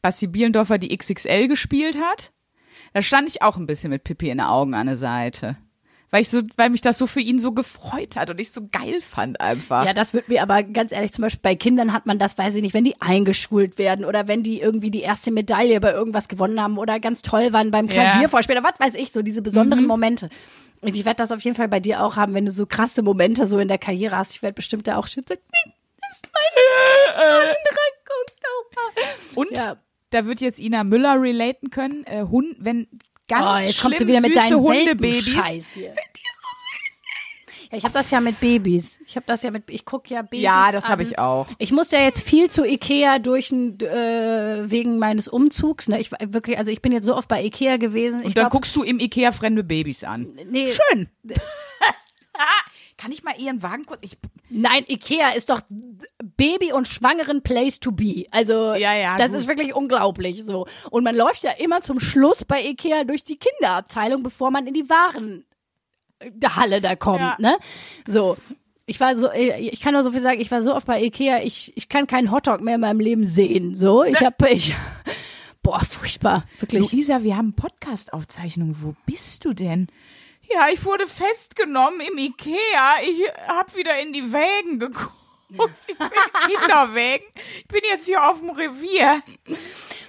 Speaker 2: Basti Bielendorfer die XXL gespielt hat, da stand ich auch ein bisschen mit Pippi in den Augen an der Seite. Weil ich so, weil mich das so für ihn so gefreut hat und ich so geil fand einfach.
Speaker 1: Ja, das wird mir aber ganz ehrlich, zum Beispiel bei Kindern hat man das, weiß ich nicht, wenn die eingeschult werden oder wenn die irgendwie die erste Medaille bei irgendwas gewonnen haben oder ganz toll waren beim
Speaker 2: Ja.
Speaker 1: Klaviervorspiel oder was weiß ich, so diese besonderen Momente. Und ich werde das auf jeden Fall bei dir auch haben, wenn du so krasse Momente so in der Karriere hast. Ich werde bestimmt da auch "Nee, das ist mein anderer, guck doch mal.
Speaker 2: Und
Speaker 1: Ja.
Speaker 2: da wird jetzt Ina Müller relaten können, äh, Hund, wenn ganz
Speaker 1: Oh, jetzt
Speaker 2: schlimm
Speaker 1: kommst du wieder mit deinen
Speaker 2: Hundebabys.
Speaker 1: Hier. Ja, ich habe das ja mit Babys. Ich habe das ja mit, ich guck ja Babys
Speaker 2: Ja, das habe ich auch.
Speaker 1: Ich musste ja jetzt viel zu Ikea durch äh, wegen meines Umzugs. Ne? Ich war wirklich, also ich bin jetzt so oft bei Ikea gewesen. Ich
Speaker 2: Und dann
Speaker 1: glaub,
Speaker 2: guckst du im Ikea fremde Babys an.
Speaker 1: nee,
Speaker 2: Schön. Kann ich mal ihren Wagen kurz? Ich,
Speaker 1: nein, Ikea ist doch Baby und Schwangeren Place to be. Also
Speaker 2: Ja, ja,
Speaker 1: das
Speaker 2: gut.
Speaker 1: ist wirklich unglaublich so. Und man läuft ja immer zum Schluss bei Ikea durch die Kinderabteilung, bevor man in die Waren Halle da kommt,
Speaker 2: Ja.
Speaker 1: ne? So. Ich war so, ich kann nur so viel sagen, ich war so oft bei Ikea, ich, ich kann keinen Hotdog mehr in meinem Leben sehen. So, ich habe, ich, boah, furchtbar, wirklich.
Speaker 2: Luisa, wir haben Podcast-Aufzeichnungen. Wo bist du denn? Ja, ich wurde festgenommen im Ikea. Ich hab wieder in die Wägen geguckt. Ich bin in Kinderwägen. Ich bin jetzt hier auf dem Revier.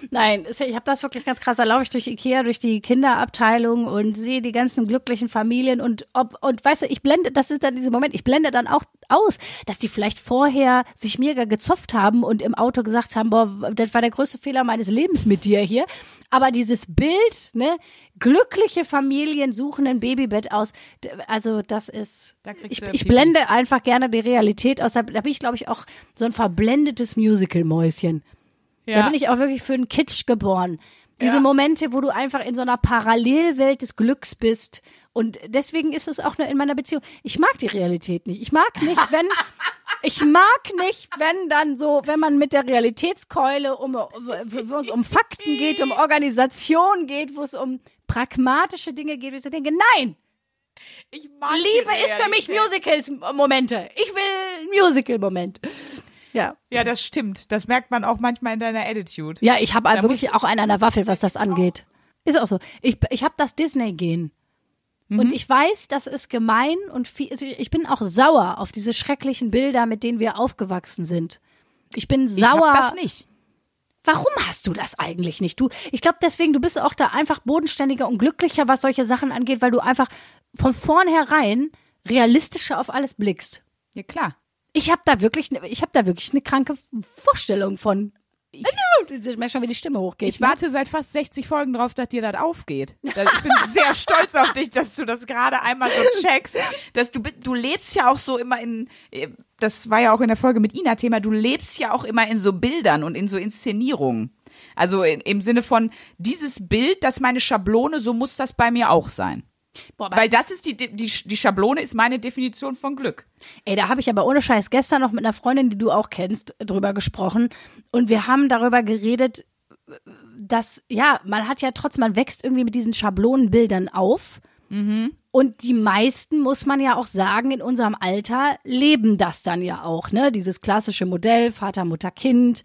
Speaker 1: Nein, ich habe das wirklich ganz krass. Da laufe ich durch Ikea, durch die Kinderabteilung und sehe die ganzen glücklichen Familien und ob und weißt du, ich blende, das ist dann dieser Moment, ich blende dann auch aus, dass die vielleicht vorher sich mega gezopft haben und im Auto gesagt haben, boah, das war der größte Fehler meines Lebens mit dir hier. Aber dieses Bild, ne, glückliche Familien suchen ein Babybett aus. Also das ist,
Speaker 2: Da
Speaker 1: ich, ich blende einfach gerne die Realität aus. Da, da bin ich, glaube ich, auch so ein verblendetes Musical-Mäuschen. Da bin ich auch wirklich für einen Kitsch geboren. Diese
Speaker 2: Ja.
Speaker 1: Momente, wo du einfach in so einer Parallelwelt des Glücks bist. Und deswegen ist es auch nur in meiner Beziehung. Ich mag die Realität nicht. Ich mag nicht, wenn, ich mag nicht, wenn dann so, wenn man mit der Realitätskeule um, wo es um Fakten geht, um Organisation geht, wo es um pragmatische Dinge geht, wo ich so denke, nein,
Speaker 2: Ich mag
Speaker 1: Liebe ist für mich. Musicals-Momente. Ich will Musical-Moment. Ja.
Speaker 2: Ja, das stimmt. Das merkt man auch manchmal in deiner Attitude.
Speaker 1: Ja, ich habe wirklich auch einen an der Waffel, was das angeht. Ist auch so. Ich, ich habe das Disney-Gen.
Speaker 2: Mhm.
Speaker 1: Und ich weiß, das ist gemein und viel, also ich bin auch sauer auf diese schrecklichen Bilder, mit denen wir aufgewachsen sind. Ich bin
Speaker 2: Ich
Speaker 1: sauer.
Speaker 2: hab das nicht.
Speaker 1: Warum hast du das eigentlich nicht? Du, ich glaube deswegen, du bist auch da einfach bodenständiger und glücklicher, was solche Sachen angeht, weil du einfach von vornherein realistischer auf alles blickst.
Speaker 2: Ja, klar.
Speaker 1: Ich habe da wirklich, ne- ich habe da wirklich eine kranke Vorstellung von. Merke schon, wie die Stimme hochgeht.
Speaker 2: Ich warte seit fast 60 Folgen drauf, dass dir das aufgeht. Ich bin sehr stolz auf dich, dass du das gerade einmal so checkst. Dass du, du lebst ja auch so immer in, das war ja auch in der Folge mit Ina Thema, du lebst ja auch immer in so Bildern und in so Inszenierungen. Also in, im Sinne von, dieses Bild, das meine Schablone, so muss das bei mir auch sein.
Speaker 1: Boah,
Speaker 2: Weil das ist die, die, die Schablone ist meine Definition von Glück.
Speaker 1: Ey, da habe ich aber ohne Scheiß gestern noch mit einer Freundin, die du auch kennst, drüber gesprochen. Und wir haben darüber geredet, dass, ja, man hat ja trotzdem, man wächst irgendwie mit diesen Schablonenbildern auf. Und die meisten, muss man ja auch sagen, in unserem Alter leben das dann ja auch, ne? Dieses klassische Modell, Vater, Mutter, Kind,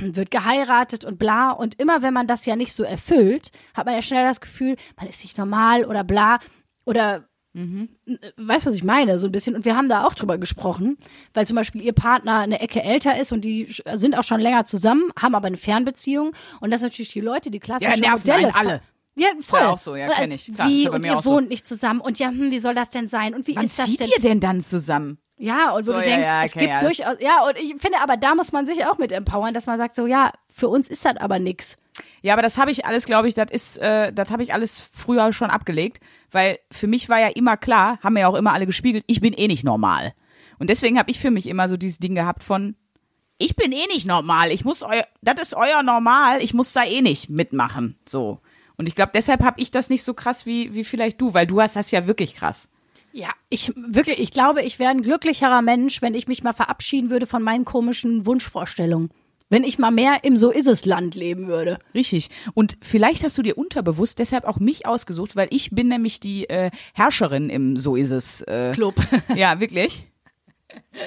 Speaker 1: wird geheiratet und bla. Und immer wenn man das ja nicht so erfüllt, hat man ja schnell das Gefühl, man ist nicht normal oder bla. Oder weißt du, was ich meine, so ein bisschen. Und wir haben da auch drüber gesprochen, weil zum Beispiel ihr Partner eine Ecke älter ist und die sind auch schon länger zusammen, haben aber eine Fernbeziehung. Und das natürlich die Leute, die klassische
Speaker 2: nerven
Speaker 1: Modelle.
Speaker 2: alle.
Speaker 1: Ja, voll.
Speaker 2: ja auch so, ja,
Speaker 1: Und,
Speaker 2: kenn
Speaker 1: äh,
Speaker 2: ich. Klar,
Speaker 1: wie,
Speaker 2: ja
Speaker 1: und ihr
Speaker 2: auch so.
Speaker 1: wohnt nicht zusammen. Und ja, hm, wie soll das denn sein? Und wie
Speaker 2: Wann
Speaker 1: ist das
Speaker 2: zieht
Speaker 1: denn?
Speaker 2: ihr denn dann zusammen?
Speaker 1: Ja, und wo
Speaker 2: So,
Speaker 1: du
Speaker 2: ja,
Speaker 1: denkst,
Speaker 2: ja,
Speaker 1: es gibt
Speaker 2: ja, das-
Speaker 1: durchaus, ja, und ich finde aber, da muss man sich auch mit empowern, dass man sagt so, ja, für uns ist das aber nix.
Speaker 2: Ja, aber das habe ich alles, glaube ich, das ist, äh, das habe ich alles früher schon abgelegt, weil für mich war ja immer klar, haben mir ja auch immer alle gespiegelt, ich bin eh nicht normal. Und deswegen habe ich für mich immer so dieses Ding gehabt von, ich bin eh nicht normal, ich muss euer, das ist euer Normal, ich muss da eh nicht mitmachen, so. Und ich glaube, deshalb habe ich das nicht so krass wie wie vielleicht du, weil du hast das ja wirklich krass.
Speaker 1: Ja, ich wirklich, ich glaube, ich wäre ein glücklicherer Mensch, wenn ich mich mal verabschieden würde von meinen komischen Wunschvorstellungen. Wenn ich mal mehr im So ist es Land leben würde.
Speaker 2: Richtig. Und vielleicht hast du dir unterbewusst deshalb auch mich ausgesucht, weil ich bin nämlich die äh, Herrscherin im So ist es äh,
Speaker 1: Club.
Speaker 2: Ja, wirklich.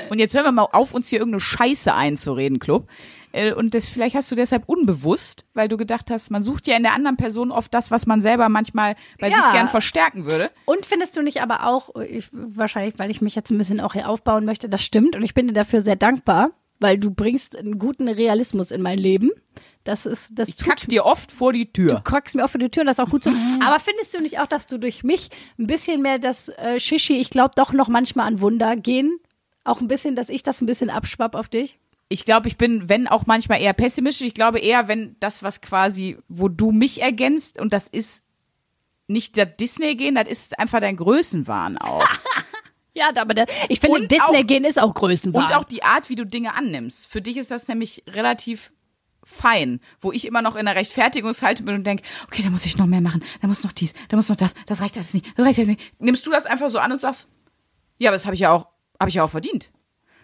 Speaker 2: Und jetzt hören wir mal auf, uns hier irgendeine Scheiße einzureden, Club. Äh, Und das, vielleicht hast du deshalb unbewusst, weil du gedacht hast, man sucht ja in der anderen Person oft das, was man selber manchmal bei
Speaker 1: Ja.
Speaker 2: sich gern verstärken würde.
Speaker 1: Und findest du nicht aber auch, ich, wahrscheinlich, weil ich mich jetzt ein bisschen auch hier aufbauen möchte, das stimmt und ich bin dir dafür sehr dankbar, weil du bringst einen guten Realismus in mein Leben. Das ist, das
Speaker 2: Ich kack dir oft vor die Tür.
Speaker 1: Du kackst mir auch für die Tür und das ist auch gut so. Aber findest du nicht auch, dass du durch mich ein bisschen mehr das äh, Shishi, ich glaube doch noch manchmal an Wunder gehen? Auch ein bisschen, dass ich das ein bisschen abschwapp auf dich?
Speaker 2: Ich glaube, ich bin, wenn auch manchmal eher pessimistisch. Ich glaube eher, wenn das, was quasi, wo du mich ergänzt, und das ist nicht das Disney gehen, das ist einfach dein Größenwahn auch.
Speaker 1: Ja, aber da, ich finde,
Speaker 2: Und
Speaker 1: Disney
Speaker 2: auch-
Speaker 1: gehen ist auch Größenwahn.
Speaker 2: Und auch die Art, wie du Dinge annimmst. Für dich ist das nämlich relativ fein, wo ich immer noch in der Rechtfertigungshaltung bin und denke, okay, da muss ich noch mehr machen, da muss noch dies, da muss noch das, das reicht alles nicht, das reicht alles nicht. Nimmst du das einfach so an und sagst, ja, aber das habe ich ja auch, habe ich ja auch verdient.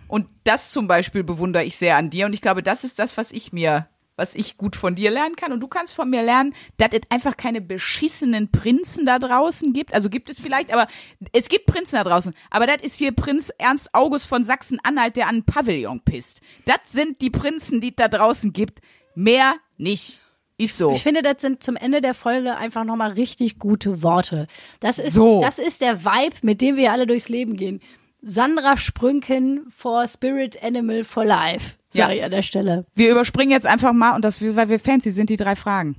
Speaker 2: Und das zum Beispiel bewundere ich sehr an dir und ich glaube, das ist das, was ich mir, was ich gut von dir lernen kann und du kannst von mir lernen, dass es einfach keine beschissenen Prinzen da draußen gibt. Also gibt es vielleicht, aber es gibt Prinzen da draußen. Aber das ist hier Prinz Ernst August von Sachsen-Anhalt, der an einen Pavillon pisst. Das sind die Prinzen, die es da draußen gibt. Mehr nicht. Ist so.
Speaker 1: Ich finde, das sind zum Ende der Folge einfach nochmal richtig gute Worte. Das ist,
Speaker 2: So.
Speaker 1: das ist der Vibe, mit dem wir alle durchs Leben gehen. Sandra Sprünken for Spirit Animal for Life. sag
Speaker 2: Ja.
Speaker 1: ich an der Stelle.
Speaker 2: Wir überspringen jetzt einfach mal, und das, weil wir fancy sind, die drei Fragen.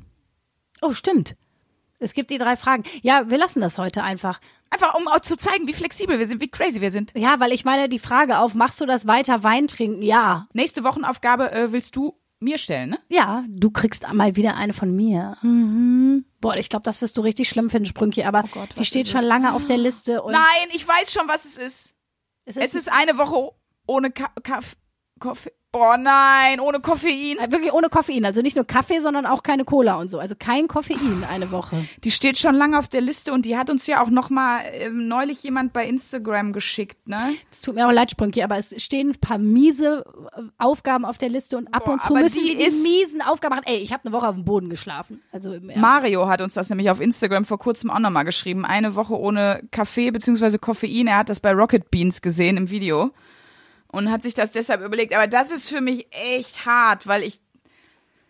Speaker 1: Oh, stimmt. Es gibt die drei Fragen. Ja, wir lassen das heute einfach.
Speaker 2: Einfach, um auch zu zeigen, wie flexibel wir sind, wie crazy wir sind.
Speaker 1: Ja, weil ich meine, die Frage auf, machst du das weiter Wein trinken? Ja.
Speaker 2: Nächste Wochenaufgabe äh, willst du mir stellen, ne?
Speaker 1: Ja, du kriegst mal wieder eine von mir. Mhm. Boah, ich glaube, das wirst du richtig schlimm finden, Sprünki, aber die
Speaker 2: Oh was
Speaker 1: steht
Speaker 2: ist
Speaker 1: schon lange auf der Liste
Speaker 2: Nein, ich weiß schon, was es ist.
Speaker 1: Es
Speaker 2: Es ist eine Woche ohne Ka Kaff Kaffee. Boah, nein, ohne Koffein.
Speaker 1: Wirklich ohne Koffein. Also nicht nur Kaffee, sondern auch keine Cola und so. Also kein Koffein eine Woche.
Speaker 2: Die steht schon lange auf der Liste und die hat uns ja auch noch mal ähm, neulich jemand bei Instagram geschickt, ne?
Speaker 1: Es tut mir auch leid, Sprünki, aber es stehen ein paar miese äh, Aufgaben auf der Liste und ab
Speaker 2: Boah,
Speaker 1: und zu müssen
Speaker 2: die
Speaker 1: die miesen Aufgaben machen. Ey, ich habe eine Woche auf dem Boden geschlafen. Also.
Speaker 2: Mario hat uns das nämlich auf Instagram vor kurzem auch nochmal geschrieben. Eine Woche ohne Kaffee bzw. Koffein. Er hat das bei Rocket Beans gesehen im Video und hat sich das deshalb überlegt. Aber das ist für mich echt hart, weil ich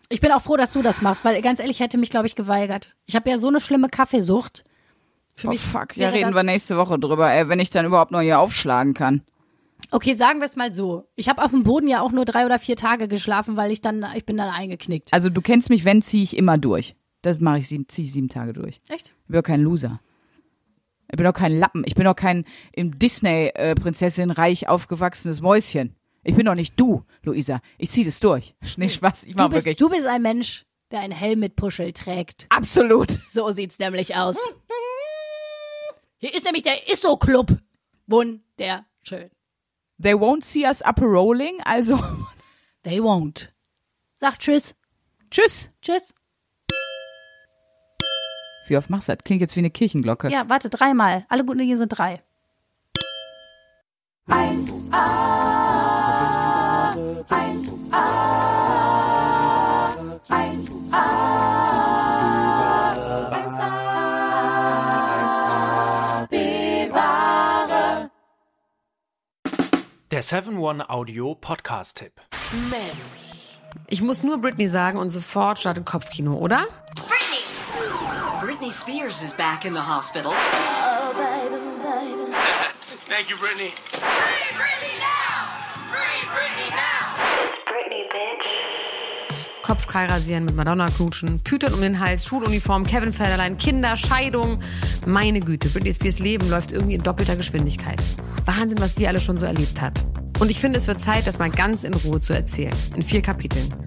Speaker 1: Ich bin auch froh, dass du das machst, weil ganz ehrlich, ich hätte mich, glaube ich, geweigert. Ich habe ja so eine schlimme Kaffeesucht. Für
Speaker 2: Oh
Speaker 1: mich
Speaker 2: fuck, ja, reden wir nächste Woche drüber, ey, wenn ich dann überhaupt noch hier aufschlagen kann.
Speaker 1: Okay, sagen wir es mal so. Ich habe auf dem Boden ja auch nur drei oder vier Tage geschlafen, weil ich dann, ich bin dann eingeknickt.
Speaker 2: Also du kennst mich, wenn ziehe ich immer durch. Das mache ich sieben, ziehe ich sieben Tage durch.
Speaker 1: Echt?
Speaker 2: Ich bin doch kein Loser. Ich bin doch kein Lappen. Ich bin doch kein im Disney-Prinzessin-Reich aufgewachsenes Mäuschen. Ich bin doch nicht du, Luisa. Ich zieh das durch. Nee, Spaß. Ich
Speaker 1: Du
Speaker 2: mach
Speaker 1: bist,
Speaker 2: wirklich.
Speaker 1: du bist ein Mensch, der einen Helm mit Puschel trägt.
Speaker 2: Absolut.
Speaker 1: So sieht's nämlich aus. Hier ist nämlich der Isso-Club. Wunderschön.
Speaker 2: They won't see us up rolling, also
Speaker 1: They won't. Sag Tschüss.
Speaker 2: tschüss.
Speaker 1: Tschüss.
Speaker 2: Wie oft machst du das? Klingt jetzt wie eine Kirchenglocke.
Speaker 1: Ja, warte, dreimal. Alle guten Dinge sind drei.
Speaker 3: Der 7-One-Audio-Podcast-Tipp.
Speaker 4: Ich muss nur Britney sagen und sofort startet Kopfkino, oder?
Speaker 5: Britney! Britney Spears is back in the hospital.
Speaker 6: Thank you, Brittany.
Speaker 4: Kopfkei rasieren, mit Madonna knutschen, Pütern um den Hals, Schuluniform, Kevin Federlein, Kinder, Scheidung. Meine Güte, Britney Spears Leben läuft irgendwie in doppelter Geschwindigkeit. Wahnsinn, was die alle schon so erlebt hat. Und ich finde, es wird Zeit, das mal ganz in Ruhe zu erzählen. In vier Kapiteln.